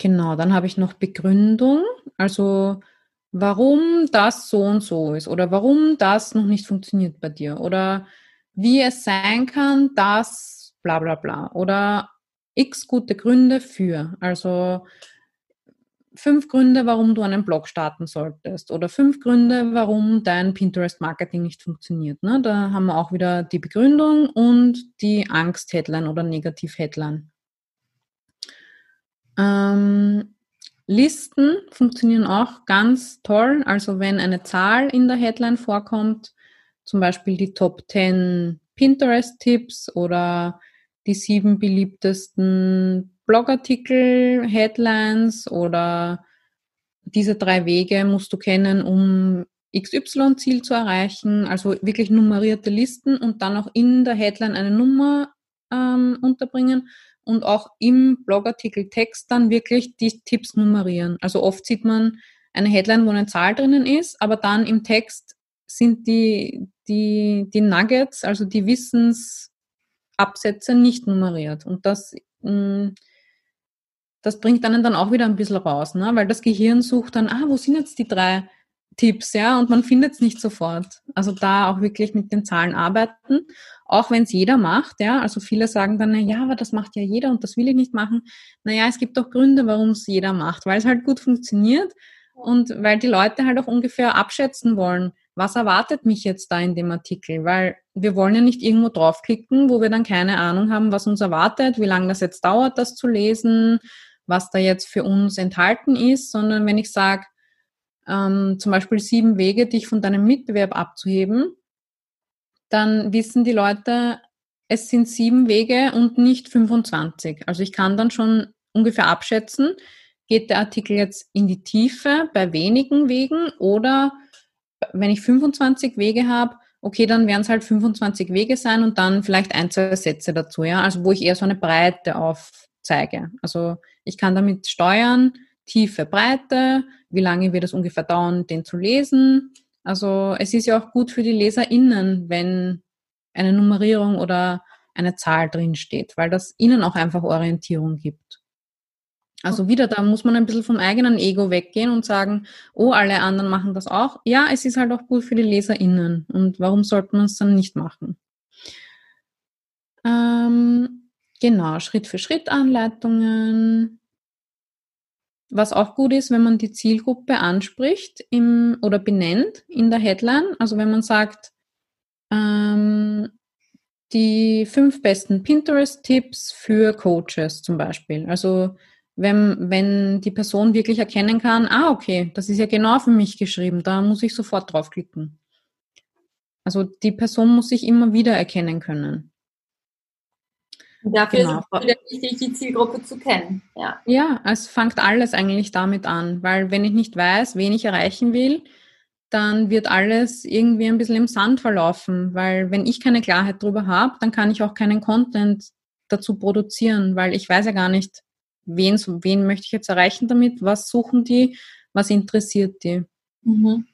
genau, dann habe ich noch Begründung, also warum das so und so ist oder warum das noch nicht funktioniert bei dir oder wie es sein kann, dass bla bla bla oder x gute Gründe für. Also fünf Gründe, warum du einen Blog starten solltest oder fünf Gründe, warum dein Pinterest-Marketing nicht funktioniert. Ne? Da haben wir auch wieder die Begründung und die Angst-Headline oder Negativ-Headline. Ähm, Listen funktionieren auch ganz toll. Also wenn eine Zahl in der Headline vorkommt, zum Beispiel die Top 10 Pinterest-Tipps oder die sieben beliebtesten Blogartikel, Headlines oder diese drei Wege musst du kennen, um XY-Ziel zu erreichen, also wirklich nummerierte Listen und dann auch in der Headline eine Nummer ähm, unterbringen und auch im Blogartikel Text dann wirklich die Tipps nummerieren. Also oft sieht man eine Headline, wo eine Zahl drinnen ist, aber dann im Text sind die, die, die Nuggets, also die Wissens, Absätze nicht nummeriert. Und das, mm, das bringt einen dann auch wieder ein bisschen raus, ne? weil das Gehirn sucht dann, ah, wo sind jetzt die drei Tipps, ja, und man findet es nicht sofort. Also da auch wirklich mit den Zahlen arbeiten, auch wenn es jeder macht, ja. Also viele sagen dann, na ja, aber das macht ja jeder und das will ich nicht machen. Naja, es gibt doch Gründe, warum es jeder macht, weil es halt gut funktioniert und weil die Leute halt auch ungefähr abschätzen wollen, was erwartet mich jetzt da in dem Artikel? Weil wir wollen ja nicht irgendwo draufklicken, wo wir dann keine Ahnung haben, was uns erwartet, wie lange das jetzt dauert, das zu lesen, was da jetzt für uns enthalten ist, sondern wenn ich sage, ähm, zum Beispiel sieben Wege, dich von deinem Mitbewerb abzuheben, dann wissen die Leute, es sind sieben Wege und nicht 25. Also ich kann dann schon ungefähr abschätzen, geht der Artikel jetzt in die Tiefe bei wenigen Wegen oder wenn ich 25 Wege habe, okay, dann werden es halt 25 Wege sein und dann vielleicht ein, zwei Sätze dazu, ja. Also wo ich eher so eine Breite aufzeige. Also ich kann damit steuern, Tiefe, Breite, wie lange wird es ungefähr dauern, den zu lesen. Also es ist ja auch gut für die LeserInnen, wenn eine Nummerierung oder eine Zahl drin steht, weil das ihnen auch einfach Orientierung gibt. Also wieder, da muss man ein bisschen vom eigenen Ego weggehen und sagen, oh, alle anderen machen das auch. Ja, es ist halt auch gut für die LeserInnen. Und warum sollte man es dann nicht machen? Ähm, genau, Schritt für Schritt Anleitungen. Was auch gut ist, wenn man die Zielgruppe anspricht im, oder benennt in der Headline. Also wenn man sagt, ähm, die fünf besten Pinterest-Tipps für Coaches zum Beispiel. Also wenn, wenn die Person wirklich erkennen kann, ah, okay, das ist ja genau für mich geschrieben, da muss ich sofort draufklicken. Also die Person muss sich immer wieder erkennen können. Dafür genau. ist es wieder wichtig, die Zielgruppe zu kennen. Ja. ja, es fängt alles eigentlich damit an, weil wenn ich nicht weiß, wen ich erreichen will, dann wird alles irgendwie ein bisschen im Sand verlaufen, weil wenn ich keine Klarheit darüber habe, dann kann ich auch keinen Content dazu produzieren, weil ich weiß ja gar nicht, wen, wen möchte ich jetzt erreichen damit, was suchen die, was interessiert die. Mhm.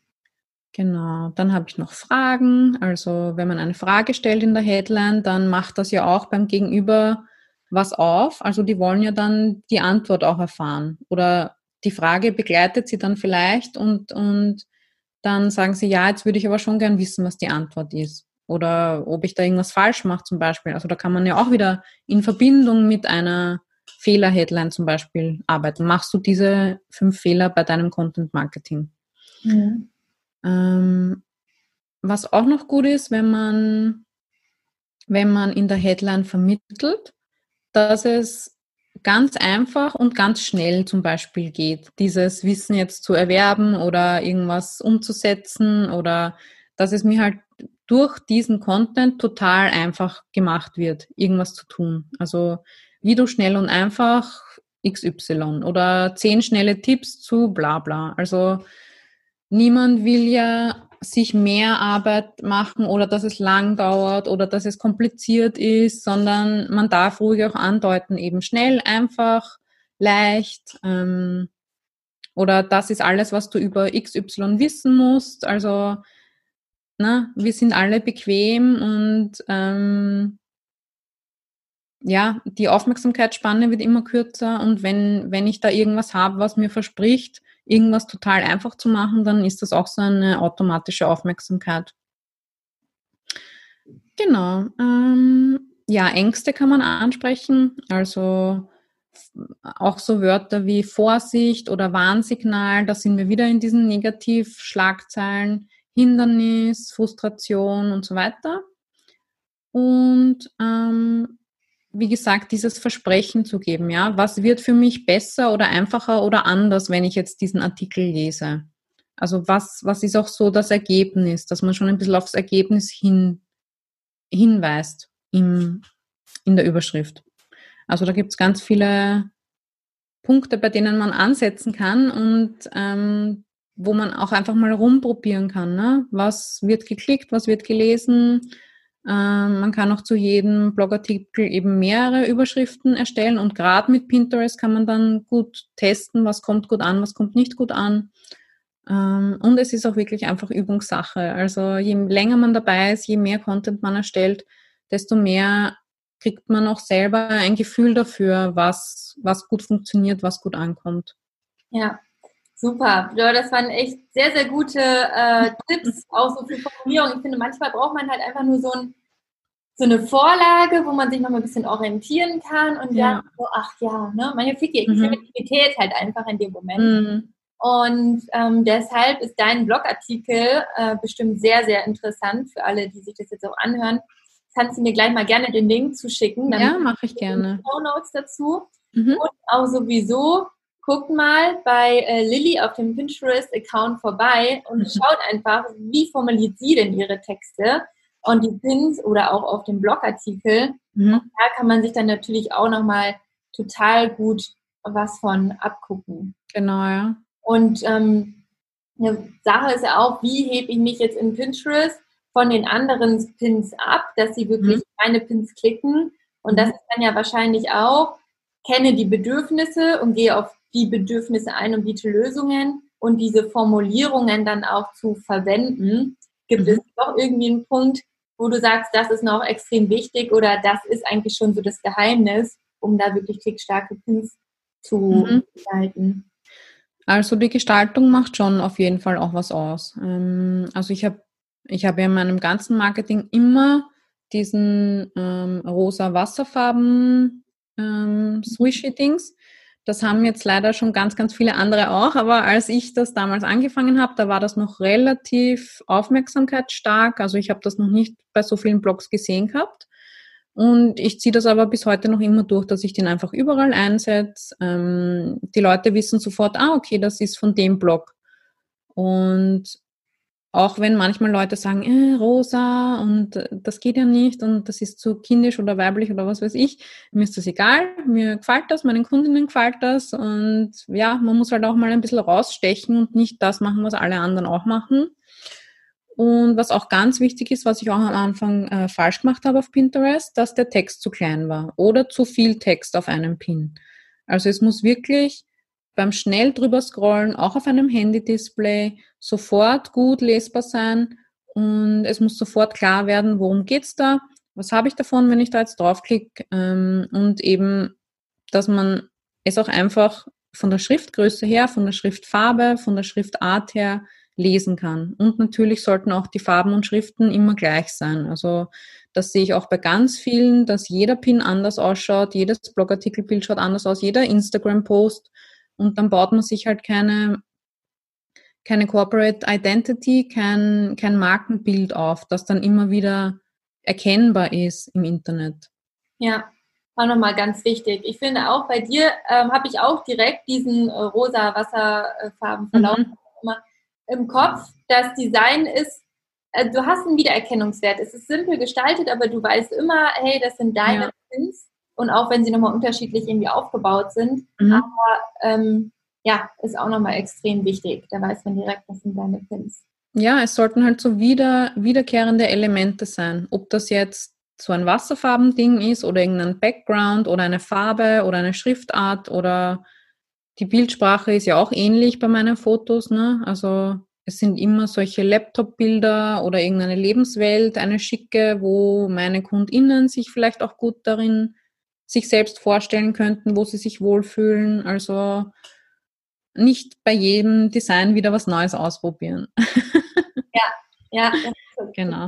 Genau, dann habe ich noch Fragen. Also wenn man eine Frage stellt in der Headline, dann macht das ja auch beim Gegenüber was auf. Also die wollen ja dann die Antwort auch erfahren. Oder die Frage begleitet sie dann vielleicht und, und dann sagen sie, ja, jetzt würde ich aber schon gern wissen, was die Antwort ist. Oder ob ich da irgendwas falsch mache zum Beispiel. Also da kann man ja auch wieder in Verbindung mit einer Fehler-Headline zum Beispiel arbeiten. Machst du diese fünf Fehler bei deinem Content Marketing? Mhm. Ähm, was auch noch gut ist, wenn man, wenn man in der Headline vermittelt, dass es ganz einfach und ganz schnell zum Beispiel geht, dieses Wissen jetzt zu erwerben oder irgendwas umzusetzen oder dass es mir halt durch diesen Content total einfach gemacht wird, irgendwas zu tun. Also wie du schnell und einfach XY oder zehn schnelle Tipps zu bla bla. Also niemand will ja sich mehr Arbeit machen oder dass es lang dauert oder dass es kompliziert ist, sondern man darf ruhig auch andeuten, eben schnell, einfach, leicht. Ähm, oder das ist alles, was du über XY wissen musst. Also, na, wir sind alle bequem und ähm, ja, die Aufmerksamkeitsspanne wird immer kürzer und wenn, wenn ich da irgendwas habe, was mir verspricht, irgendwas total einfach zu machen, dann ist das auch so eine automatische Aufmerksamkeit. Genau. Ähm, ja, Ängste kann man ansprechen. Also auch so Wörter wie Vorsicht oder Warnsignal, da sind wir wieder in diesen Negativschlagzeilen, Hindernis, Frustration und so weiter. Und ähm, wie gesagt, dieses Versprechen zu geben, ja, was wird für mich besser oder einfacher oder anders, wenn ich jetzt diesen Artikel lese? Also was, was ist auch so das Ergebnis, dass man schon ein bisschen aufs Ergebnis hin, hinweist im, in der Überschrift. Also da gibt es ganz viele Punkte, bei denen man ansetzen kann und ähm, wo man auch einfach mal rumprobieren kann. Ne? Was wird geklickt, was wird gelesen, ähm, man kann auch zu jedem Blogartikel eben mehrere Überschriften erstellen und gerade mit Pinterest kann man dann gut testen, was kommt gut an, was kommt nicht gut an. Ähm, und es ist auch wirklich einfach Übungssache. Also je länger man dabei ist, je mehr Content man erstellt, desto mehr kriegt man auch selber ein Gefühl dafür, was, was gut funktioniert, was gut ankommt. Ja, Super, ja, das waren echt sehr, sehr gute äh, Tipps, auch so für Formulierung. Ich finde, manchmal braucht man halt einfach nur so, ein, so eine Vorlage, wo man sich noch mal ein bisschen orientieren kann und ja. dann so, ach ja, ne, fehlt die mhm. Halt einfach in dem Moment. Mhm. Und ähm, deshalb ist dein Blogartikel äh, bestimmt sehr, sehr interessant für alle, die sich das jetzt auch anhören. Kannst du mir gleich mal gerne den Link zuschicken? ja, mache ich gerne. Show Notes dazu. Mhm. Und auch sowieso guckt mal bei äh, Lilly auf dem Pinterest-Account vorbei und mhm. schaut einfach, wie formuliert sie denn ihre Texte und die Pins oder auch auf dem Blogartikel. Mhm. Da kann man sich dann natürlich auch nochmal total gut was von abgucken. Genau, ja. Und ähm, eine Sache ist ja auch, wie hebe ich mich jetzt in Pinterest von den anderen Pins ab, dass sie wirklich mhm. meine Pins klicken. Und das mhm. ist dann ja wahrscheinlich auch, kenne die Bedürfnisse und gehe auf die Bedürfnisse ein und biete Lösungen und diese Formulierungen dann auch zu verwenden. Gibt mhm. es doch irgendwie einen Punkt, wo du sagst, das ist noch extrem wichtig oder das ist eigentlich schon so das Geheimnis, um da wirklich klickstarke Pins zu mhm. gestalten? Also die Gestaltung macht schon auf jeden Fall auch was aus. Ähm, also ich habe ich hab ja in meinem ganzen Marketing immer diesen ähm, rosa Wasserfarben ähm, Swishy-Dings. Das haben jetzt leider schon ganz, ganz viele andere auch, aber als ich das damals angefangen habe, da war das noch relativ aufmerksamkeitsstark. Also ich habe das noch nicht bei so vielen Blogs gesehen gehabt. Und ich ziehe das aber bis heute noch immer durch, dass ich den einfach überall einsetze. Ähm, die Leute wissen sofort, ah, okay, das ist von dem Blog. Und auch wenn manchmal Leute sagen, äh, rosa und äh, das geht ja nicht und das ist zu kindisch oder weiblich oder was weiß ich, mir ist das egal, mir gefällt das, meinen Kundinnen gefällt das und ja, man muss halt auch mal ein bisschen rausstechen und nicht das machen, was alle anderen auch machen. Und was auch ganz wichtig ist, was ich auch am Anfang äh, falsch gemacht habe auf Pinterest, dass der Text zu klein war oder zu viel Text auf einem Pin. Also es muss wirklich beim schnell drüber scrollen, auch auf einem Handy-Display, sofort gut lesbar sein und es muss sofort klar werden, worum geht's da, was habe ich davon, wenn ich da jetzt draufklicke ähm, und eben, dass man es auch einfach von der Schriftgröße her, von der Schriftfarbe, von der Schriftart her lesen kann. Und natürlich sollten auch die Farben und Schriften immer gleich sein. Also das sehe ich auch bei ganz vielen, dass jeder Pin anders ausschaut, jedes Blogartikelbild schaut anders aus, jeder Instagram-Post. Und dann baut man sich halt keine, keine Corporate Identity, kein, kein Markenbild auf, das dann immer wieder erkennbar ist im Internet. Ja, war nochmal ganz wichtig. Ich finde auch bei dir ähm, habe ich auch direkt diesen äh, rosa Wasserfarbenverlauf mhm. im Kopf. Das Design ist, äh, du hast einen Wiedererkennungswert. Es ist simpel gestaltet, aber du weißt immer, hey, das sind deine ja. Pins. Und auch wenn sie nochmal unterschiedlich irgendwie aufgebaut sind. Mhm. Aber ähm, ja, ist auch nochmal extrem wichtig. Da weiß man direkt, was sind deine Pins. Ja, es sollten halt so wieder, wiederkehrende Elemente sein. Ob das jetzt so ein Wasserfarbending ist oder irgendein Background oder eine Farbe oder eine Schriftart oder die Bildsprache ist ja auch ähnlich bei meinen Fotos. Ne? Also es sind immer solche Laptop-Bilder oder irgendeine Lebenswelt, eine schicke, wo meine KundInnen sich vielleicht auch gut darin sich selbst vorstellen könnten, wo sie sich wohlfühlen. Also nicht bei jedem Design wieder was Neues ausprobieren. Ja, ja, genau.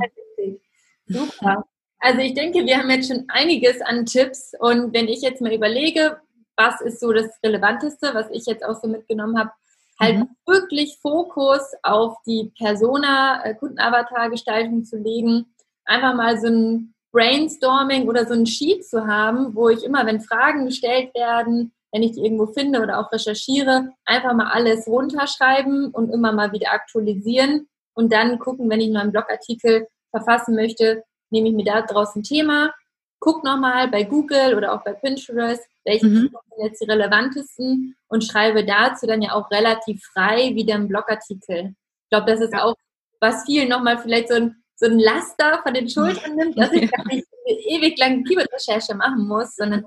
Super. Also ich denke, wir haben jetzt schon einiges an Tipps und wenn ich jetzt mal überlege, was ist so das Relevanteste, was ich jetzt auch so mitgenommen habe, halt mhm. wirklich Fokus auf die Persona, äh, Kundenavatar-Gestaltung zu legen, einfach mal so ein Brainstorming oder so ein Sheet zu haben, wo ich immer, wenn Fragen gestellt werden, wenn ich die irgendwo finde oder auch recherchiere, einfach mal alles runterschreiben und immer mal wieder aktualisieren und dann gucken, wenn ich noch einen Blogartikel verfassen möchte, nehme ich mir da draußen ein Thema, guck nochmal bei Google oder auch bei Pinterest, welche mhm. sind jetzt die relevantesten und schreibe dazu dann ja auch relativ frei wieder einen Blogartikel. Ich glaube, das ist auch, was vielen nochmal vielleicht so ein, so ein Laster von den Schultern nimmt, dass ich gar nicht eine ewig lange Keyword-Recherche machen muss, sondern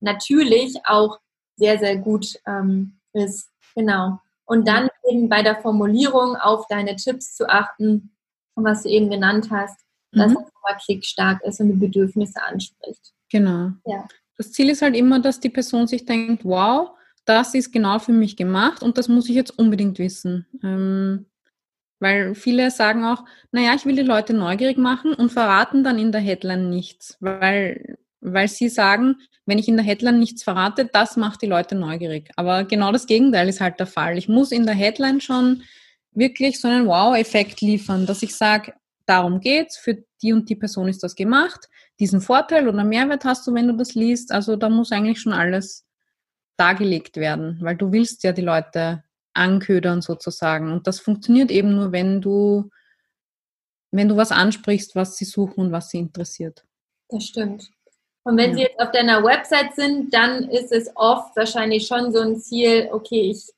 natürlich auch sehr, sehr gut ähm, ist. Genau. Und dann eben bei der Formulierung auf deine Tipps zu achten, was du eben genannt hast, dass mhm. es aber klickstark ist und die Bedürfnisse anspricht. Genau. Ja. Das Ziel ist halt immer, dass die Person sich denkt, wow, das ist genau für mich gemacht und das muss ich jetzt unbedingt wissen. Ähm, weil viele sagen auch, naja, ich will die Leute neugierig machen und verraten dann in der Headline nichts, weil, weil sie sagen, wenn ich in der Headline nichts verrate, das macht die Leute neugierig. Aber genau das Gegenteil ist halt der Fall. Ich muss in der Headline schon wirklich so einen Wow-Effekt liefern, dass ich sage, darum geht's, für die und die Person ist das gemacht, diesen Vorteil oder Mehrwert hast du, wenn du das liest. Also da muss eigentlich schon alles dargelegt werden, weil du willst ja die Leute anködern sozusagen. Und das funktioniert eben nur, wenn du, wenn du was ansprichst, was sie suchen und was sie interessiert. Das stimmt. Und wenn ja. sie jetzt auf deiner Website sind, dann ist es oft wahrscheinlich schon so ein Ziel, okay, ich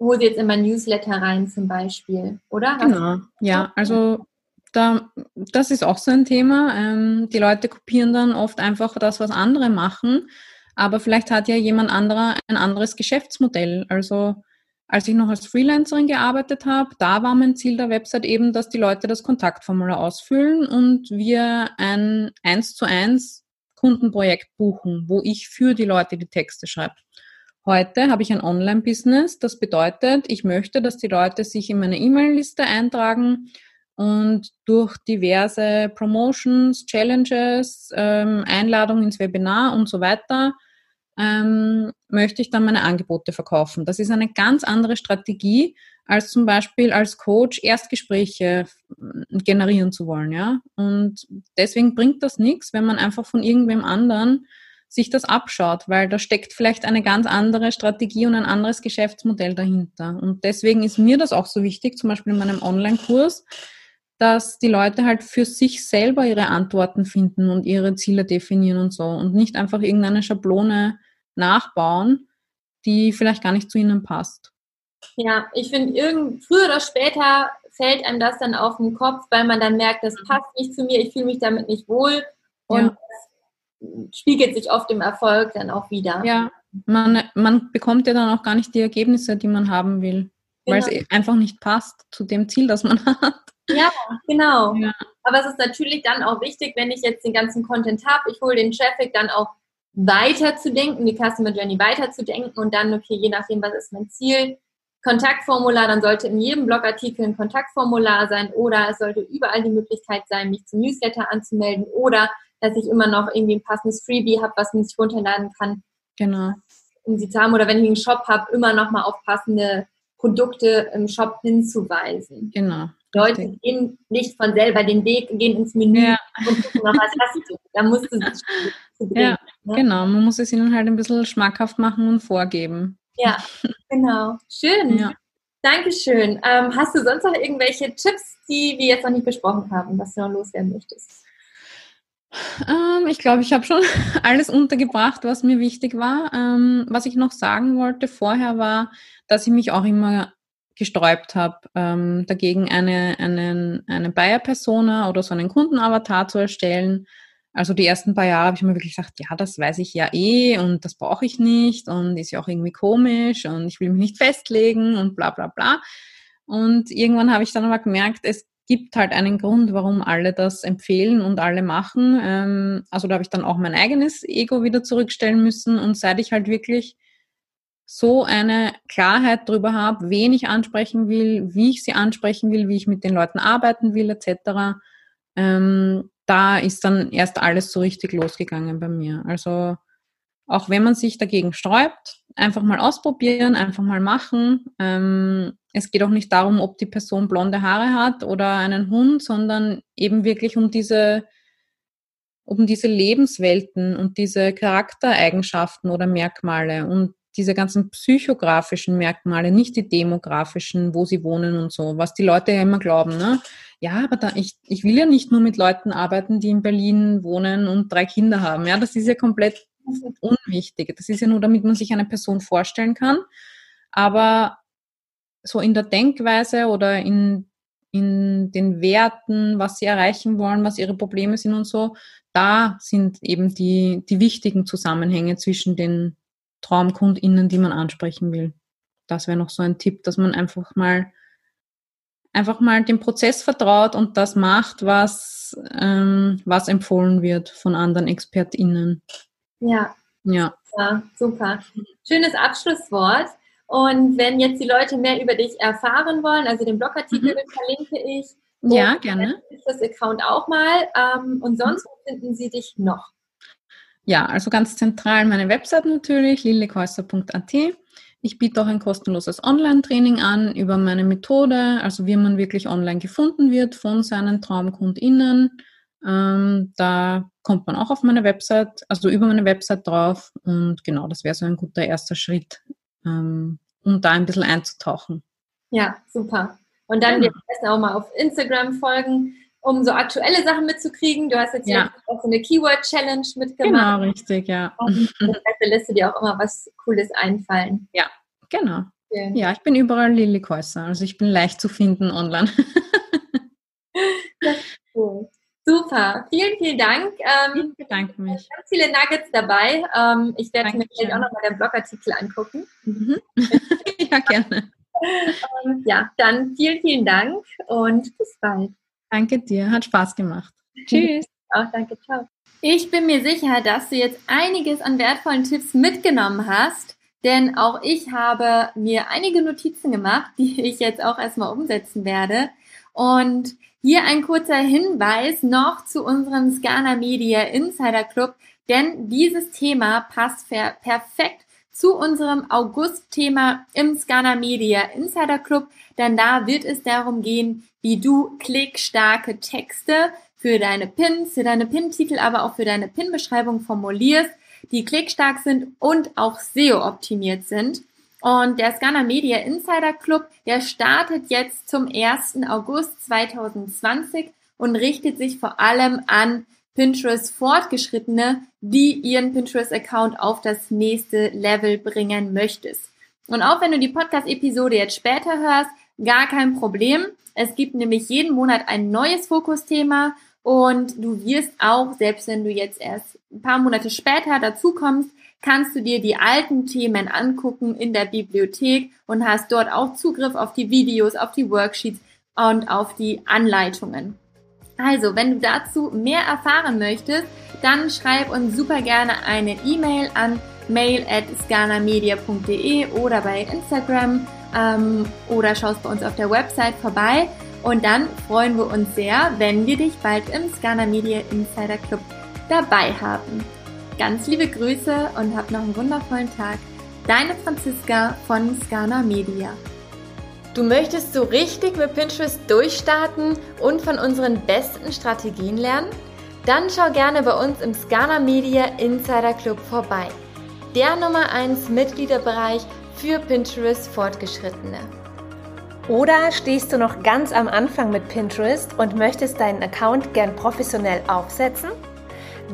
hole jetzt in mein Newsletter rein zum Beispiel, oder? Genau, ja, also da, das ist auch so ein Thema. Ähm, die Leute kopieren dann oft einfach das, was andere machen, aber vielleicht hat ja jemand anderer ein anderes Geschäftsmodell. Also als ich noch als Freelancerin gearbeitet habe, da war mein Ziel der Website eben, dass die Leute das Kontaktformular ausfüllen und wir ein eins zu eins Kundenprojekt buchen, wo ich für die Leute die Texte schreibe. Heute habe ich ein Online-Business. Das bedeutet, ich möchte, dass die Leute sich in meine E-Mail-Liste eintragen und durch diverse Promotions, Challenges, ähm, Einladungen ins Webinar und so weiter ähm, möchte ich dann meine Angebote verkaufen. Das ist eine ganz andere Strategie, als zum Beispiel als Coach Erstgespräche generieren zu wollen. Ja? Und deswegen bringt das nichts, wenn man einfach von irgendwem anderen sich das abschaut, weil da steckt vielleicht eine ganz andere Strategie und ein anderes Geschäftsmodell dahinter. Und deswegen ist mir das auch so wichtig, zum Beispiel in meinem Online-Kurs, dass die Leute halt für sich selber ihre Antworten finden und ihre Ziele definieren und so und nicht einfach irgendeine Schablone nachbauen, die vielleicht gar nicht zu ihnen passt. Ja, ich finde, früher oder später fällt einem das dann auf den Kopf, weil man dann merkt, das mhm. passt nicht zu mir, ich fühle mich damit nicht wohl und ja. spiegelt sich oft im Erfolg dann auch wieder. Ja, man, man bekommt ja dann auch gar nicht die Ergebnisse, die man haben will, genau. weil es einfach nicht passt zu dem Ziel, das man hat. Ja, genau. Ja. Aber es ist natürlich dann auch wichtig, wenn ich jetzt den ganzen Content habe, ich hole den Traffic dann auch weiter zu denken, die Customer Journey weiter zu denken und dann, okay, je nachdem, was ist mein Ziel, Kontaktformular, dann sollte in jedem Blogartikel ein Kontaktformular sein oder es sollte überall die Möglichkeit sein, mich zum Newsletter anzumelden oder dass ich immer noch irgendwie ein passendes Freebie habe, was man sich runterladen kann. Genau. Um sie zu haben oder wenn ich einen Shop habe, immer noch mal auf passende Produkte im Shop hinzuweisen. Genau. Leute gehen nicht von selber den Weg, gehen ins Menü ja. und gucken noch, was hast du. Da musst du es ja, ne? genau. Man muss es ihnen halt ein bisschen schmackhaft machen und vorgeben. Ja, genau. Schön. Ja. Dankeschön. Ähm, hast du sonst noch irgendwelche Tipps, die wir jetzt noch nicht besprochen haben, was du noch loswerden möchtest? Ähm, ich glaube, ich habe schon alles untergebracht, was mir wichtig war. Ähm, was ich noch sagen wollte vorher war, dass ich mich auch immer gesträubt habe, ähm, dagegen eine, einen, eine Buyer-Persona oder so einen Kundenavatar zu erstellen. Also die ersten paar Jahre habe ich mir wirklich gesagt, ja, das weiß ich ja eh und das brauche ich nicht und ist ja auch irgendwie komisch und ich will mich nicht festlegen und bla bla bla. Und irgendwann habe ich dann aber gemerkt, es gibt halt einen Grund, warum alle das empfehlen und alle machen. Ähm, also da habe ich dann auch mein eigenes Ego wieder zurückstellen müssen. Und seit ich halt wirklich so eine Klarheit darüber habe, wen ich ansprechen will, wie ich sie ansprechen will, wie ich mit den Leuten arbeiten will, etc., ähm, da ist dann erst alles so richtig losgegangen bei mir. Also auch wenn man sich dagegen sträubt, einfach mal ausprobieren, einfach mal machen. Ähm, es geht auch nicht darum, ob die Person blonde Haare hat oder einen Hund, sondern eben wirklich um diese, um diese Lebenswelten und diese Charaktereigenschaften oder Merkmale und diese ganzen psychografischen Merkmale, nicht die demografischen, wo sie wohnen und so, was die Leute ja immer glauben, ne? Ja, aber da, ich, ich will ja nicht nur mit Leuten arbeiten, die in Berlin wohnen und drei Kinder haben. Ja, das ist ja komplett unwichtig. Das ist ja nur, damit man sich eine Person vorstellen kann. Aber so in der Denkweise oder in, in den Werten, was sie erreichen wollen, was ihre Probleme sind und so, da sind eben die, die wichtigen Zusammenhänge zwischen den TraumkundInnen, die man ansprechen will. Das wäre noch so ein Tipp, dass man einfach mal einfach mal dem Prozess vertraut und das macht, was, ähm, was empfohlen wird von anderen ExpertInnen. Ja. Ja. Ja, super. Schönes Abschlusswort. Und wenn jetzt die Leute mehr über dich erfahren wollen, also den Blogartikel mhm. verlinke ich. Ja, gerne. Das Account auch mal. Ähm, und sonst mhm. finden sie dich noch? Ja, also ganz zentral meine Website natürlich, lillekäuser.at. Ich biete auch ein kostenloses Online-Training an über meine Methode, also wie man wirklich online gefunden wird von seinen TraumkundInnen. Ähm, da kommt man auch auf meine Website, also über meine Website drauf. Und genau, das wäre so ein guter erster Schritt, ähm, um da ein bisschen einzutauchen. Ja, super. Und dann ja. wir auch mal auf Instagram folgen, um so aktuelle Sachen mitzukriegen. Du hast jetzt ja. auch so eine Keyword-Challenge mitgemacht. Genau, richtig, ja. Und da lässt du dir auch immer was Cooles einfallen. Ja, genau. Schön. Ja, ich bin überall Lilly Käuser, also ich bin leicht zu finden online. das ist cool. Super, vielen, vielen Dank. Ähm, ich bedanke mich. Ganz viele Nuggets dabei. Ähm, ich werde mir vielleicht auch nochmal den Blogartikel angucken. Mhm. ja, gerne. Ähm, ja, dann vielen, vielen Dank und bis bald. Danke dir, hat Spaß gemacht. Tschüss. Auch danke, ciao. Ich bin mir sicher, dass du jetzt einiges an wertvollen Tipps mitgenommen hast, denn auch ich habe mir einige Notizen gemacht, die ich jetzt auch erstmal umsetzen werde. Und hier ein kurzer Hinweis noch zu unserem Scana Media Insider Club, denn dieses Thema passt perfekt zu unserem August-Thema im Scana Media Insider Club, denn da wird es darum gehen, wie du klickstarke Texte für deine Pins, für deine Pin-Titel, aber auch für deine Pin-Beschreibung formulierst, die klickstark sind und auch SEO-optimiert sind. Und der Scanner Media Insider Club, der startet jetzt zum 1. August 2020 und richtet sich vor allem an Pinterest Fortgeschrittene, die ihren Pinterest-Account auf das nächste Level bringen möchtest. Und auch wenn du die Podcast-Episode jetzt später hörst, gar kein Problem. Es gibt nämlich jeden Monat ein neues Fokusthema und du wirst auch, selbst wenn du jetzt erst ein paar Monate später dazukommst, kannst du dir die alten Themen angucken in der Bibliothek und hast dort auch Zugriff auf die Videos, auf die Worksheets und auf die Anleitungen. Also, wenn du dazu mehr erfahren möchtest, dann schreib uns super gerne eine E-Mail an mail at scanamedia.de oder bei Instagram ähm, oder schaust bei uns auf der Website vorbei. Und dann freuen wir uns sehr, wenn wir dich bald im Scana Media Insider Club dabei haben. Ganz liebe Grüße und hab noch einen wundervollen Tag. Deine Franziska von Scana Media. Du möchtest so richtig mit Pinterest durchstarten und von unseren besten Strategien lernen? Dann schau gerne bei uns im Scana Media Insider Club vorbei. Der Nummer 1 Mitgliederbereich für Pinterest Fortgeschrittene. Oder stehst du noch ganz am Anfang mit Pinterest und möchtest deinen Account gern professionell aufsetzen?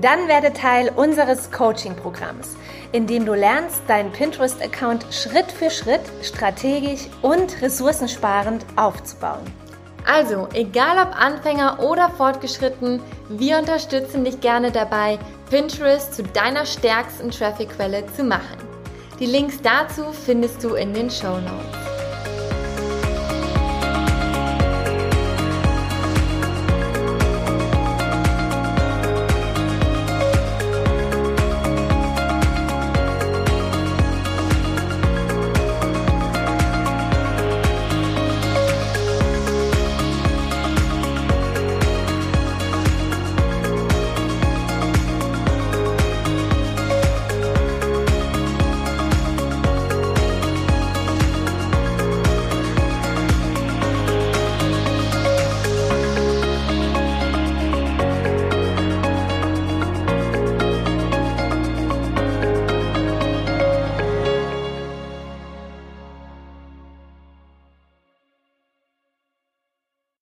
Dann werde Teil unseres Coaching-Programms, in dem du lernst, deinen Pinterest-Account Schritt für Schritt strategisch und ressourcensparend aufzubauen. Also, egal ob Anfänger oder fortgeschritten, wir unterstützen dich gerne dabei, Pinterest zu deiner stärksten Traffic-Quelle zu machen. Die Links dazu findest du in den Show Notes.